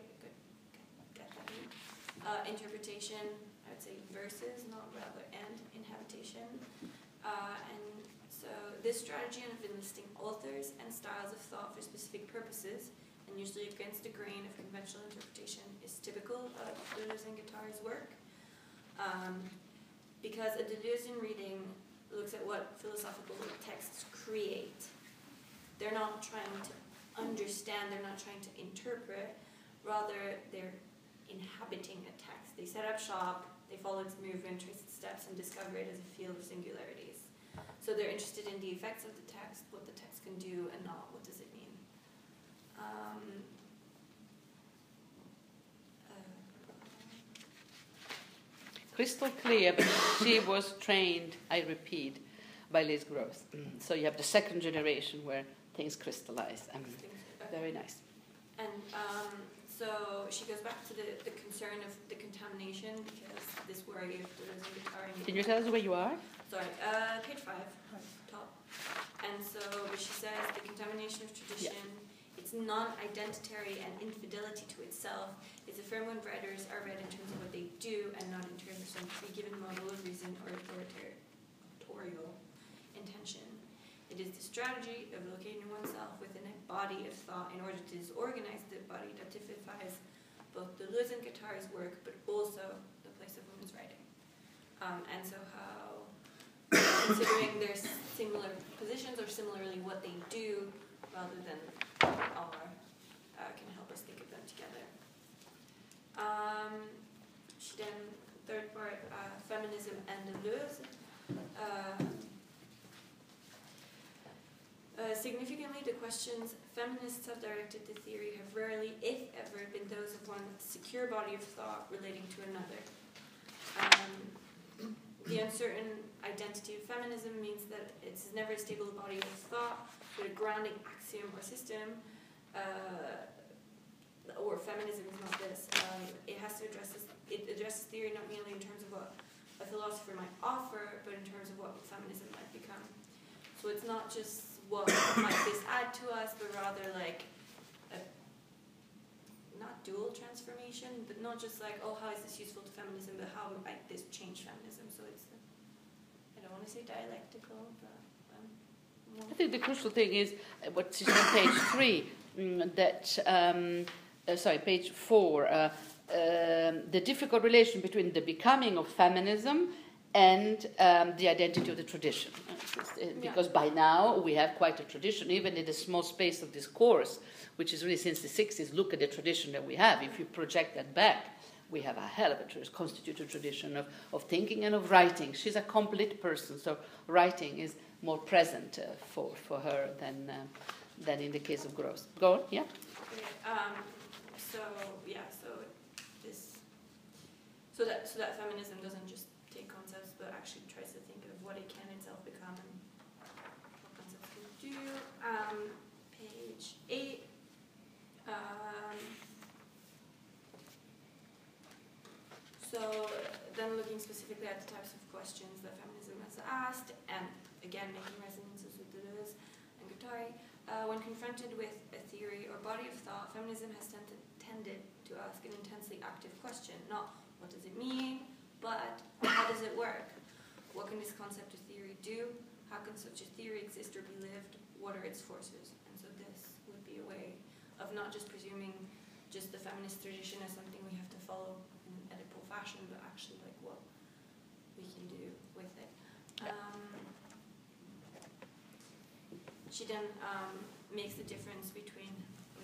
uh, interpretation, I would say verses, not rather, and inhabitation. Uh, and so this strategy of enlisting authors and styles of thought for specific purposes, and usually against the grain of conventional interpretation, is typical of Deleuze and Guattari's work. Um, because a Deleuzean reading looks at what philosophical texts create. They're not trying to understand, they're not trying to interpret, rather, they're inhabiting a text. They set up shop, they follow its movement, trace its steps, and discover it as a field of singularities. So they're interested in the effects of the text, what the text can do, and not what does it mean. Um, uh, Crystal clear, but she was trained, I repeat, by Liz Grosz. So you have the second generation where things crystallize. Very nice. And um, so she goes back to the, the concern of the contamination because this worry if there is a guitar in Can you tell us where you are? Sorry, uh, page five, top. And so she says the contamination of tradition, its non-identitary and infidelity to itself is affirmed when writers are read in terms of what they do and not in terms of some pre-given model of reason or authoritarian It is the strategy of locating oneself within a body of thought in order to disorganize the body that typifies both Deleuze and Guattari's work, but also the place of women's writing. Um, and so how, considering their similar positions or similarly what they do, rather than are, uh, can help us think of them together. Um, she then, third part, uh, feminism and Deleuze. Uh, uh, significantly, the questions feminists have directed to theory have rarely, if ever, been those of one secure body of thought relating to another. Um, the uncertain identity of feminism means that it's never a stable body of thought, but a grounding axiom or system. Uh, or feminism is not this. Um, it has to address this, it addresses theory not merely in terms of what a philosopher might offer, but in terms of what feminism might become. So it's not just what might this add to us, but rather like a not dual transformation, but not just like, oh, how is this useful to feminism, but how might this change feminism? So it's, I don't want to say dialectical, but. Um, I think the crucial thing is uh, what is on page <coughs> three, mm, that, um, uh, sorry, page four, uh, um, the difficult relation between the becoming of feminism and um, the identity of the tradition. Because yeah. by now we have quite a tradition, even in the small space of this course, which is really since the 60s. Look at the tradition that we have. If you project that back, we have a hell of a constituted tradition of, of thinking and of writing. She's a complete person, so writing is more present uh, for, for her than, uh, than in the case of Grosz. Go on, yeah? Um, so, yeah, so this, so that, so that feminism doesn't just actually tries to think of what it can itself become and what concepts can do. Um, page 8. Um, so then looking specifically at the types of questions that feminism has asked, and again making resonances with Deleuze and Guattari, uh, when confronted with a theory or body of thought, feminism has tended, tended to ask an intensely active question, not what does it mean, but how does it work? What can this concept of theory do? How can such a theory exist or be lived? What are its forces? And so this would be a way of not just presuming just the feminist tradition as something we have to follow in an Oedipal fashion, but actually like what we can do with it. Um, she then um, makes the difference between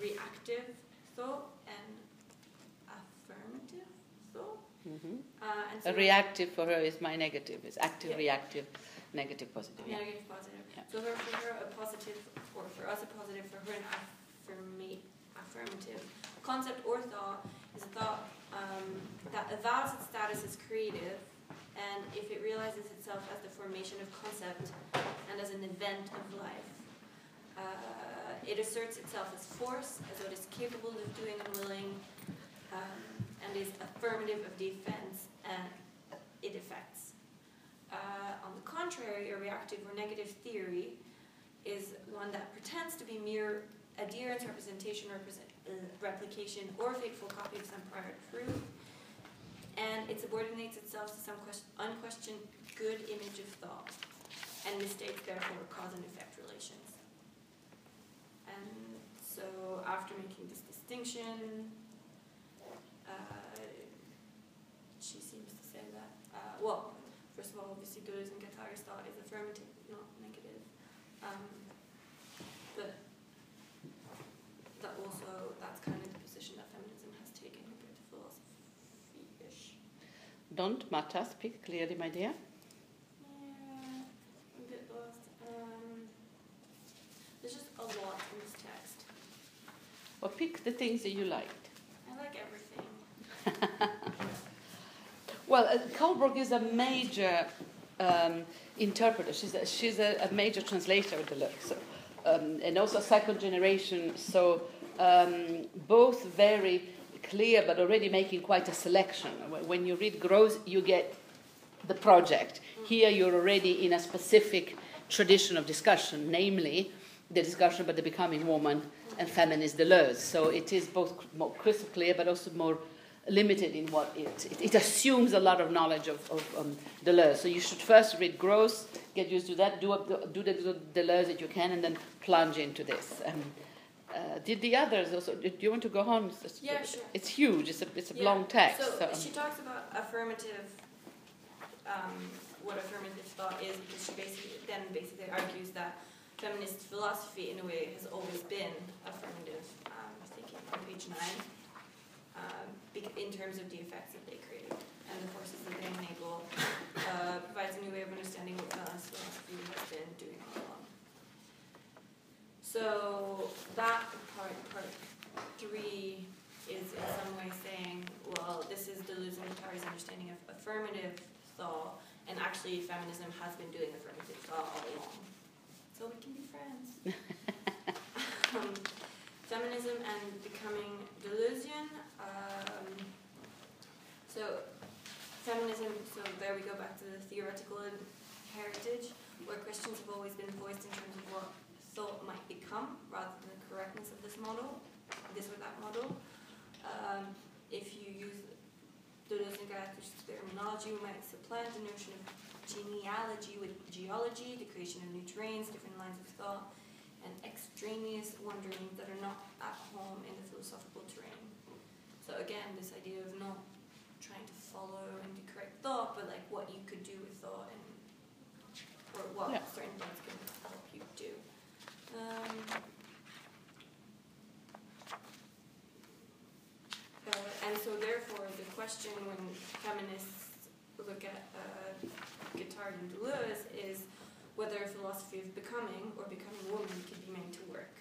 reactive thought and affirmative thought. Mm-hmm. Uh, so a reactive for her is my negative. It's active, yeah. reactive, negative, positive. Yeah. Negative, positive. Yeah. So her, for her a positive, or for us a positive, for her an affirma- affirmative concept or thought is a thought um, that avows its status as creative, and if it realizes itself as the formation of concept and as an event of life. Uh, it asserts itself as force, as what is capable of doing and willing. Um, and is affirmative of defense it affects. Uh, on the contrary, a reactive or negative theory is one that pretends to be mere adherence, representation, represent, uh, replication, or faithful copy of some prior truth, and it subordinates itself to some unquestioned good image of thought, and mistakes therefore cause and effect relations. And so, after making this distinction, uh, she seems to say that, uh, well, first of all, obviously Deleuze and Guattari's thought is affirmative, not negative. Um, but that also, that's kind of the position that feminism has taken compared to philosophy-ish. Don't matter, speak clearly, my dear? Yeah, a bit lost. Um, there's just a lot in this text. Well, pick the things that you liked. I like. <laughs> well, uh, is a major um, interpreter. She's a, she's a, a major translator of the so, um, and also second generation. So um, both very clear, but already making quite a selection. When you read Grosz, you get the project. Here, you're already in a specific tradition of discussion, namely the discussion about the becoming woman and feminist Deleuze. So it is both more crystal clear, but also more limited in what it, it, it assumes a lot of knowledge of, of um, Deleuze. So you should first read Grosz, get used to that. Do up the, do the Deleuze that you can, and then plunge into this. Um, uh, did the others also? Do you want to go on? Yeah, sure. It's huge. It's a it's a Yeah, long text. So, So, she talks about affirmative, um, what affirmative thought is, because she basically then basically argues that feminist philosophy, in a way, has always been affirmative um, thinking on page nine, um, in terms of the effects that they create and the forces that they enable, uh, provides a new way of understanding what feminist philosophy has been doing all along. So that part, part three is in some way saying, well, this is Deleuze and Guattari's understanding of affirmative thought, and actually feminism has been doing affirmative thought all along. So we can be friends. <laughs> um, feminism and becoming Deleuzian. Um, so feminism, so there we go back to the theoretical heritage, where questions have always been voiced in terms of what thought might become, rather than the correctness of this model, this or that model. Um, if you use Deleuze and Guattari's terminology, we might supplant the notion of genealogy with geology, the creation of new terrains, different lines of thought, and extraneous wanderings that are not at home in the philosophical terrain. So again, this idea of not trying to follow and correct thought, but like what you could do with thought and or what Yeah. certain thoughts can help you do. Um, uh, and so therefore the question when feminists look at uh, and Deleuze whether a philosophy of becoming or becoming woman can be made to work.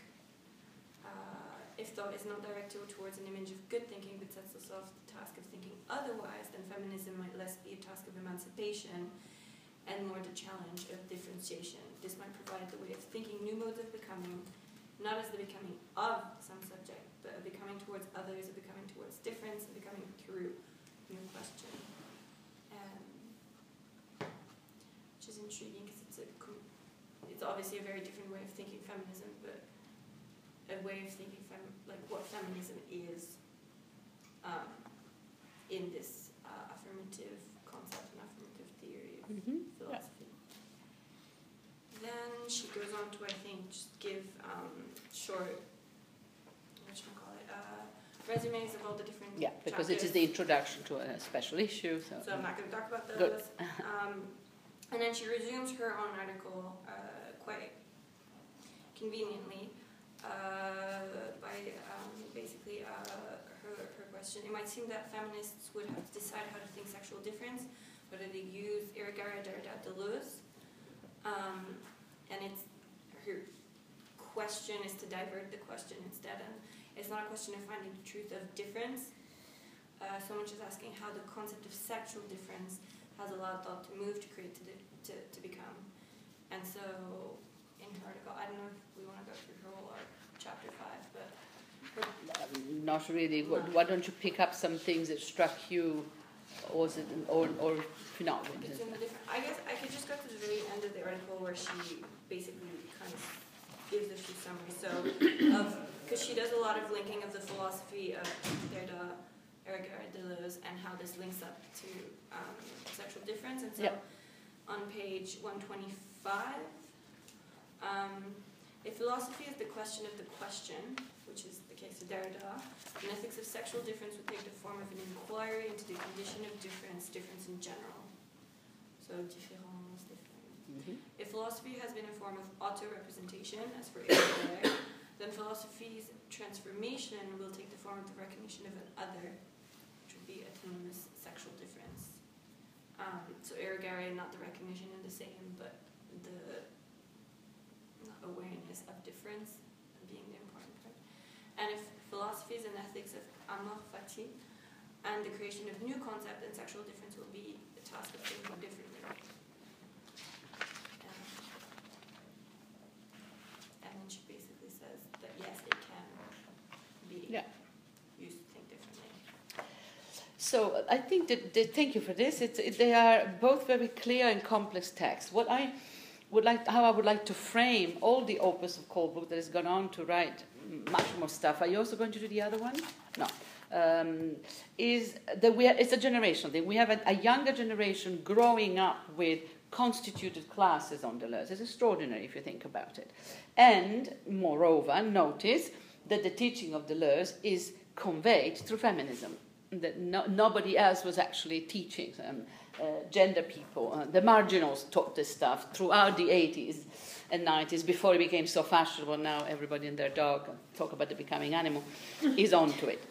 Uh, if thought is not directed towards an image of good thinking but sets itself the task of thinking otherwise, then feminism might less be a task of emancipation and more the challenge of differentiation. This might provide the way of thinking new modes of becoming, not as the becoming of some subject, but a becoming towards others, a becoming towards difference, a becoming through new question. Um, which is intriguing because it's obviously a very different way of thinking feminism, but a way of thinking fem- like what feminism is um, in this uh, affirmative concept and affirmative theory of Mhm. philosophy. Then she goes on to, I think, just give um, short, what should I call it, uh, resumes of all the different yeah, because it is the introduction to a special issue. So, so I'm not going to talk about Good. those. Um, and then she resumes her own article uh, quite conveniently uh, by um, basically uh, her, her question. It might seem that feminists would have to decide how to think sexual difference, whether they use Irigaray, Derrida, Deleuze. Um, and it's her question is to divert the question instead. And it's not a question of finding the truth of difference, uh, so much as asking how the concept of sexual difference has allowed thought to move, to create, to, to, to become. And so in her article, I don't know if we want to go through her whole chapter five, but Um, Not really. Why don't you pick up some things that struck you, or it, or or not? It's in the I guess I could just go to the very end of the article where she basically kind of gives a few summaries. So, because she does a lot of linking of the philosophy of Derrida, Eric Deleuze, and how this links up to um, sexual difference. And so, on page 124, five. Um, if philosophy is the question of the question, which is the case of Derrida, the ethics of sexual difference would take the form of an inquiry into the condition of difference, difference in general. So, différence, difference. Mm -hmm. If philosophy has been a form of auto representation, as for Derrida, then philosophy's transformation will take the form of the recognition of an other, which would be autonomous sexual difference. Um, so, Irigaray, not the recognition of the same, but the awareness of difference being the important part. And if philosophies and ethics of amour fati and the creation of new concept and sexual difference will be the task of thinking differently. Um, and then she basically says that yes, it can be Yeah. used to think differently. So I think that, that thank you for this. It's, it, they are both very clear and complex texts. What I would like, how I would like to frame all the opus of Colebrook that has gone on to write much more stuff. Are you also going to do the other one? No. Um, is that we are, it's a generational thing. We have a, a younger generation growing up with constituted classes on Deleuze. It's extraordinary if you think about it. And moreover, notice that the teaching of Deleuze is conveyed through feminism. That no, nobody else was actually teaching um, uh, gender people. Uh, the marginals taught this stuff throughout the 80s and 90s before it became so fashionable. Now everybody and their dog talk about the becoming animal is onto it.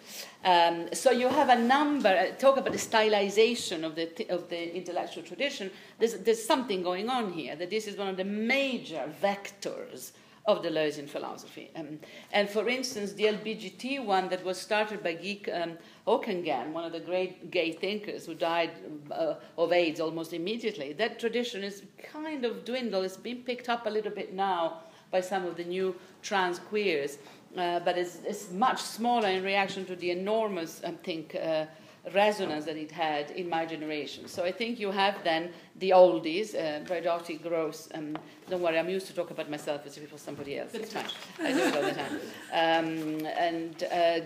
Um, so you have a number. Uh, talk about the stylization of the of the intellectual tradition. There's there's something going on here. That this is one of the major vectors of Deleuzean philosophy. Um, and for instance, the LBGT one that was started by Geek um, one of the great gay thinkers who died uh, of AIDS almost immediately, that tradition is kind of dwindled. It's been picked up a little bit now by some of the new trans queers, uh, but it's, it's, much smaller in reaction to the enormous, I think, uh, resonance that it had in my generation. So I think you have then the oldies, uh, Braidotti, Grosz. Um, don't worry, I'm used to talk about myself as if it was somebody else. It's fine. I do it all the time. Um, and uh,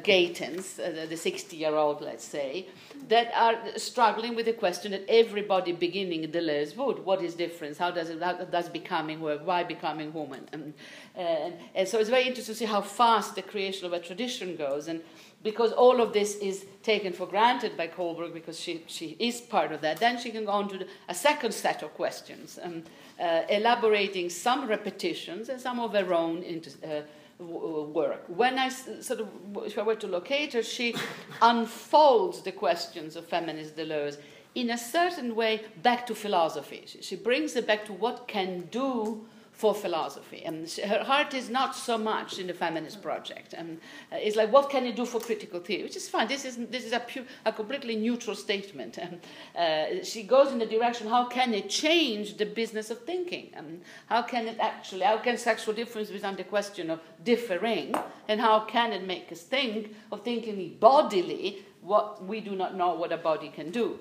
uh, the 60 year old, let's say, that are struggling with the question that everybody beginning Deleuze would. What is difference? How does, it, how does becoming work? Why becoming woman? And, and, and so it's very interesting to see how fast the creation of a tradition goes. And because all of this is taken for granted by Colebrook because she, she is part of that, then she can go on to a second set of questions, um, uh, elaborating some repetitions and some of her own uh, work. When I sort of, if I were to locate her, she unfolds the questions of feminist Deleuze in a certain way back to philosophy. She, she brings it back to what can do for philosophy. And her heart is not so much in the feminist project. And uh, it's like, what can you do for critical theory? Which is fine. This is, this is a, pure, a completely neutral statement. And uh, she goes in the direction, how can it change the business of thinking? And how can it actually, how can sexual difference become the question of differing? And how can it make us think of thinking bodily what we do not know what a body can do?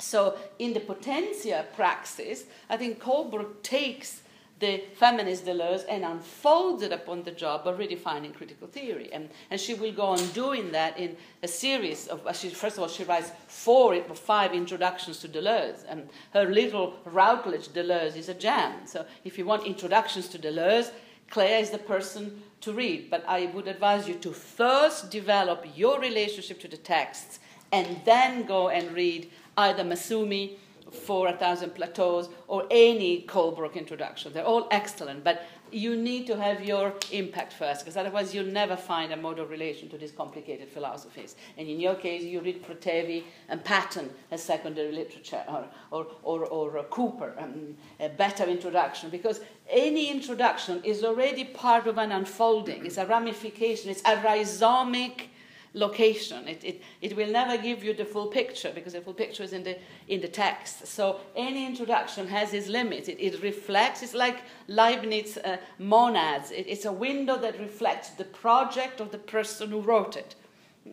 So in the potentia praxis, I think Colebrook takes the feminist Deleuze and unfolded upon the job of redefining critical theory. And, and she will go on doing that in a series of, uh, she, first of all, she writes four or five introductions to Deleuze. And her little Routledge Deleuze is a jam. So if you want introductions to Deleuze, Claire is the person to read. But I would advise you to first develop your relationship to the texts and then go and read either Massumi for a thousand plateaus or any Colebrook introduction. They're all excellent, but you need to have your impact first, because otherwise you'll never find a modal relation to these complicated philosophies. And in your case, you read Protevi and Patton as secondary literature, or, or, or, or Cooper, um, a better introduction, because any introduction is already part of an unfolding. It's a ramification, it's a rhizomic location. It, it, it will never give you the full picture because the full picture is in the, in the text. So any introduction has its limits. It, it reflects, it's like Leibniz uh, monads. It, it's a window that reflects the project of the person who wrote it.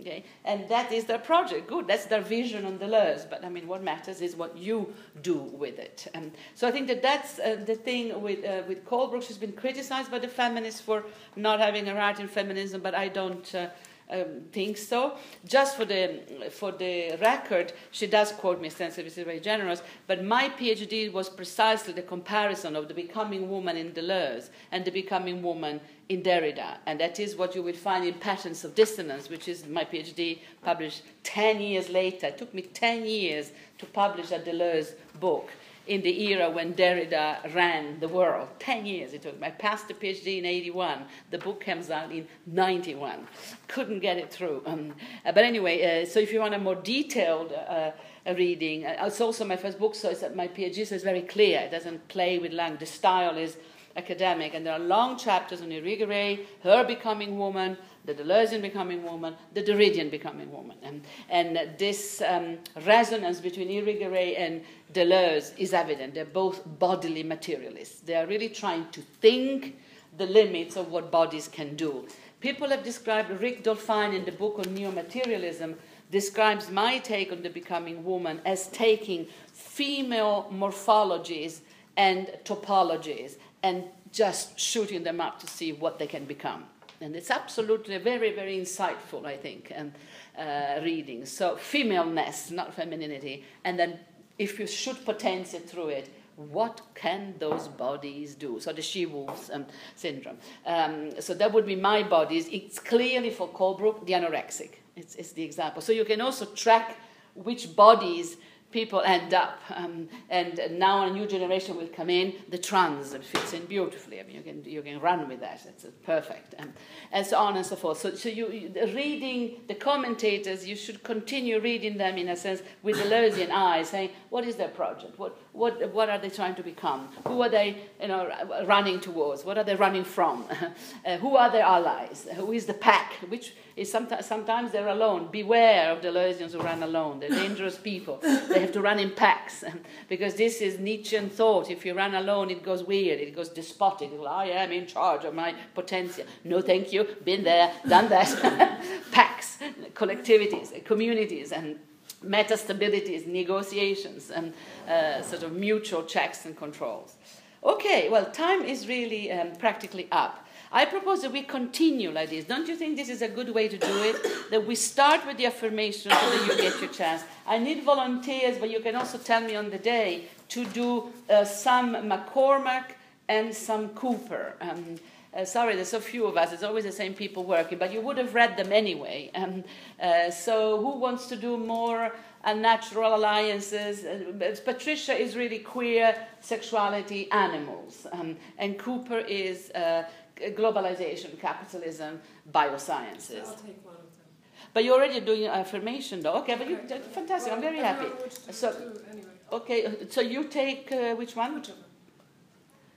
Okay? And that is their project. Good, that's their vision on Deleuze. But I mean, what matters is what you do with it. And so I think that that's uh, the thing with, uh, with Colebrook. She's been criticized by the feminists for not having a right in feminism, but I don't. Uh, um, think so. Just for the for the record, she does quote me extensively. She's very generous. But my PhD was precisely the comparison of the becoming woman in Deleuze and the becoming woman in Derrida, and that is what you will find in Patterns of Dissonance, which is my PhD published ten years later. It took me ten years to publish a Deleuze book in the era when Derrida ran the world. Ten years it took. I passed the PhD in 81. The book comes out in 91. Couldn't get it through. Um, uh, but anyway, uh, so if you want a more detailed uh, reading, uh, it's also my first book, so it's my PhD, so it's very clear. It doesn't play with language. The style is academic, and there are long chapters on Irigaray, her becoming woman, the Deleuzean becoming woman, the Derridian becoming woman. And, and this um, resonance between Irigaray and Deleuze is evident. They're both bodily materialists. They are really trying to think the limits of what bodies can do. People have described, Rick Dolphijn in the book on neo-materialism describes my take on the becoming woman as taking female morphologies and topologies and just shooting them up to see what they can become. And it's absolutely very, very insightful, I think, um, uh, reading. So, femaleness, not femininity. And then, if you should potentia through it, what can those bodies do? So the she-wolves um, syndrome. Um, so that would be my bodies. It's clearly for Colebrook the anorexic. It's, it's the example. So you can also track which bodies people end up. Um, and now a new generation will come in. The trans fits in beautifully. I mean, you can, you can run with that. It's perfect. Um, and so on and so forth. So, so you, reading the commentators, you should continue reading them in a sense with Deleuzean eyes, saying, what is their project? What, what, what are they trying to become? Who are they you know, running towards? What are they running from? <laughs> uh, who are their allies? Who is the pack? Which is sometimes, sometimes they're alone. Beware of the Deleuzians who run alone. They're dangerous people. They have to run in packs <laughs> because this is Nietzschean thought. If you run alone, it goes weird. It goes despotic. I am in charge of my potential. No, thank you. Been there, done that. <laughs> packs, collectivities, communities, and metastabilities, negotiations, and uh, sort of mutual checks and controls. Okay, well, time is really um, practically up. I propose that we continue like this. Don't you think this is a good way to do it? <coughs> That we start with the affirmation so that you get your chance. I need volunteers, but you can also tell me on the day to do uh, some MacCormack and some Cooper. Um, uh, sorry, there's so few of us. It's always the same people working, but you would have read them anyway. <laughs> Um, uh, so, who wants to do more unnatural alliances? Uh, Patricia is really queer sexuality animals, um, and Cooper is uh, globalization, capitalism, biosciences. So I'll take one of them. But you're already doing affirmation, though. Okay, but you fantastic. Well, I'm very happy. So- anyway. Okay, so you take uh, which one? Whichever.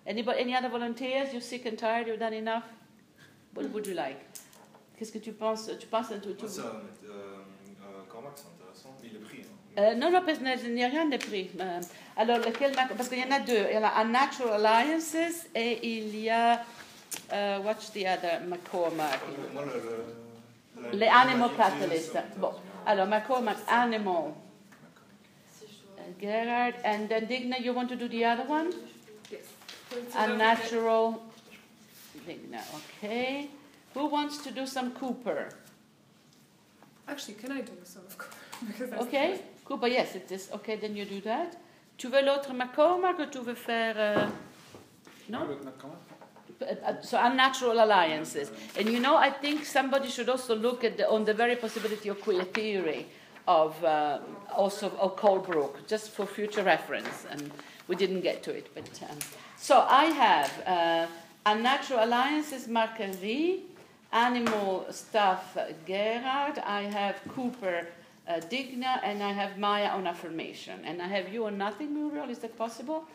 Anybody, any other volunteers? You're sick and tired. You've done enough. What would you like? Qu'est-ce que tu penses? Tu penses tu, tu... Moi, ça, euh, euh, Cormac, c'est intéressant. Il est pris. Hein. Euh, non, non, parce qu'il n'y a rien de pris. Euh, alors, lequel Parce qu'il y en a deux. Il y a Unnatural Alliances et il y a. euh, what's the other? MacCormack. Moi, le, le, la- Les Animal la- Catalysts. la- Bon, alors MacCormack, Animal. Si je Uh, dois. Gerard, and then Digna, you want to do the other one? Yes. Coincidentally, Unnatural. Digna, okay. Who wants to do some Cooper? Actually, can I do some of course? <laughs> Because that's Okay, Cooper, yes, it is. Okay, then you do that. Tu veux l'autre MacCormack ou tu veux faire. euh, Non? L'autre mettre quand même Uh, uh, so unnatural alliances. And you know, I think somebody should also look at the, on the very possibility of queer theory of uh, also of Colebrook, just for future reference. And we didn't get to it, but um, so I have uh, unnatural alliances, Marc-Henri, animal stuff, Gerard. I have Cooper. Uh, Digna and I have Maya on affirmation and I have you on nothing Muriel is that possible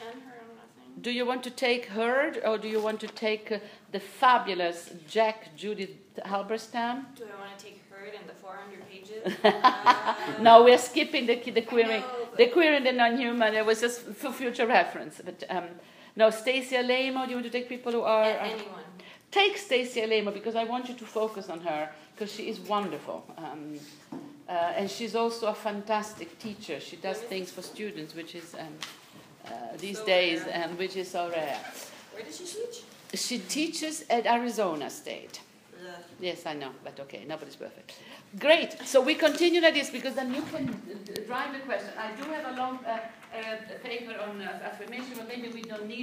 And her on nothing. do you want to take Hird or do you want to take uh, the fabulous Jack Judith Halberstam? Do I want to take In the 400 pages? Uh, <laughs> No, we're skipping the, the queering. know, The queer and the non-human. It was just for future reference. But um, no, Stacy Alaimo. Do you want to take people who are? uh, anyone. take Stacy Alaimo because I want you to focus on her because she is wonderful. Um, uh, and she's also a fantastic teacher. She does things for students, which is um, uh, these So days, rare. um, which is so rare. Where does she teach? She teaches at Arizona State. Yes, I know, but okay, nobody's perfect. Great. So we continue like this because then you can drive the question. I do have a long uh, uh, paper on uh, affirmation, but maybe we don't need.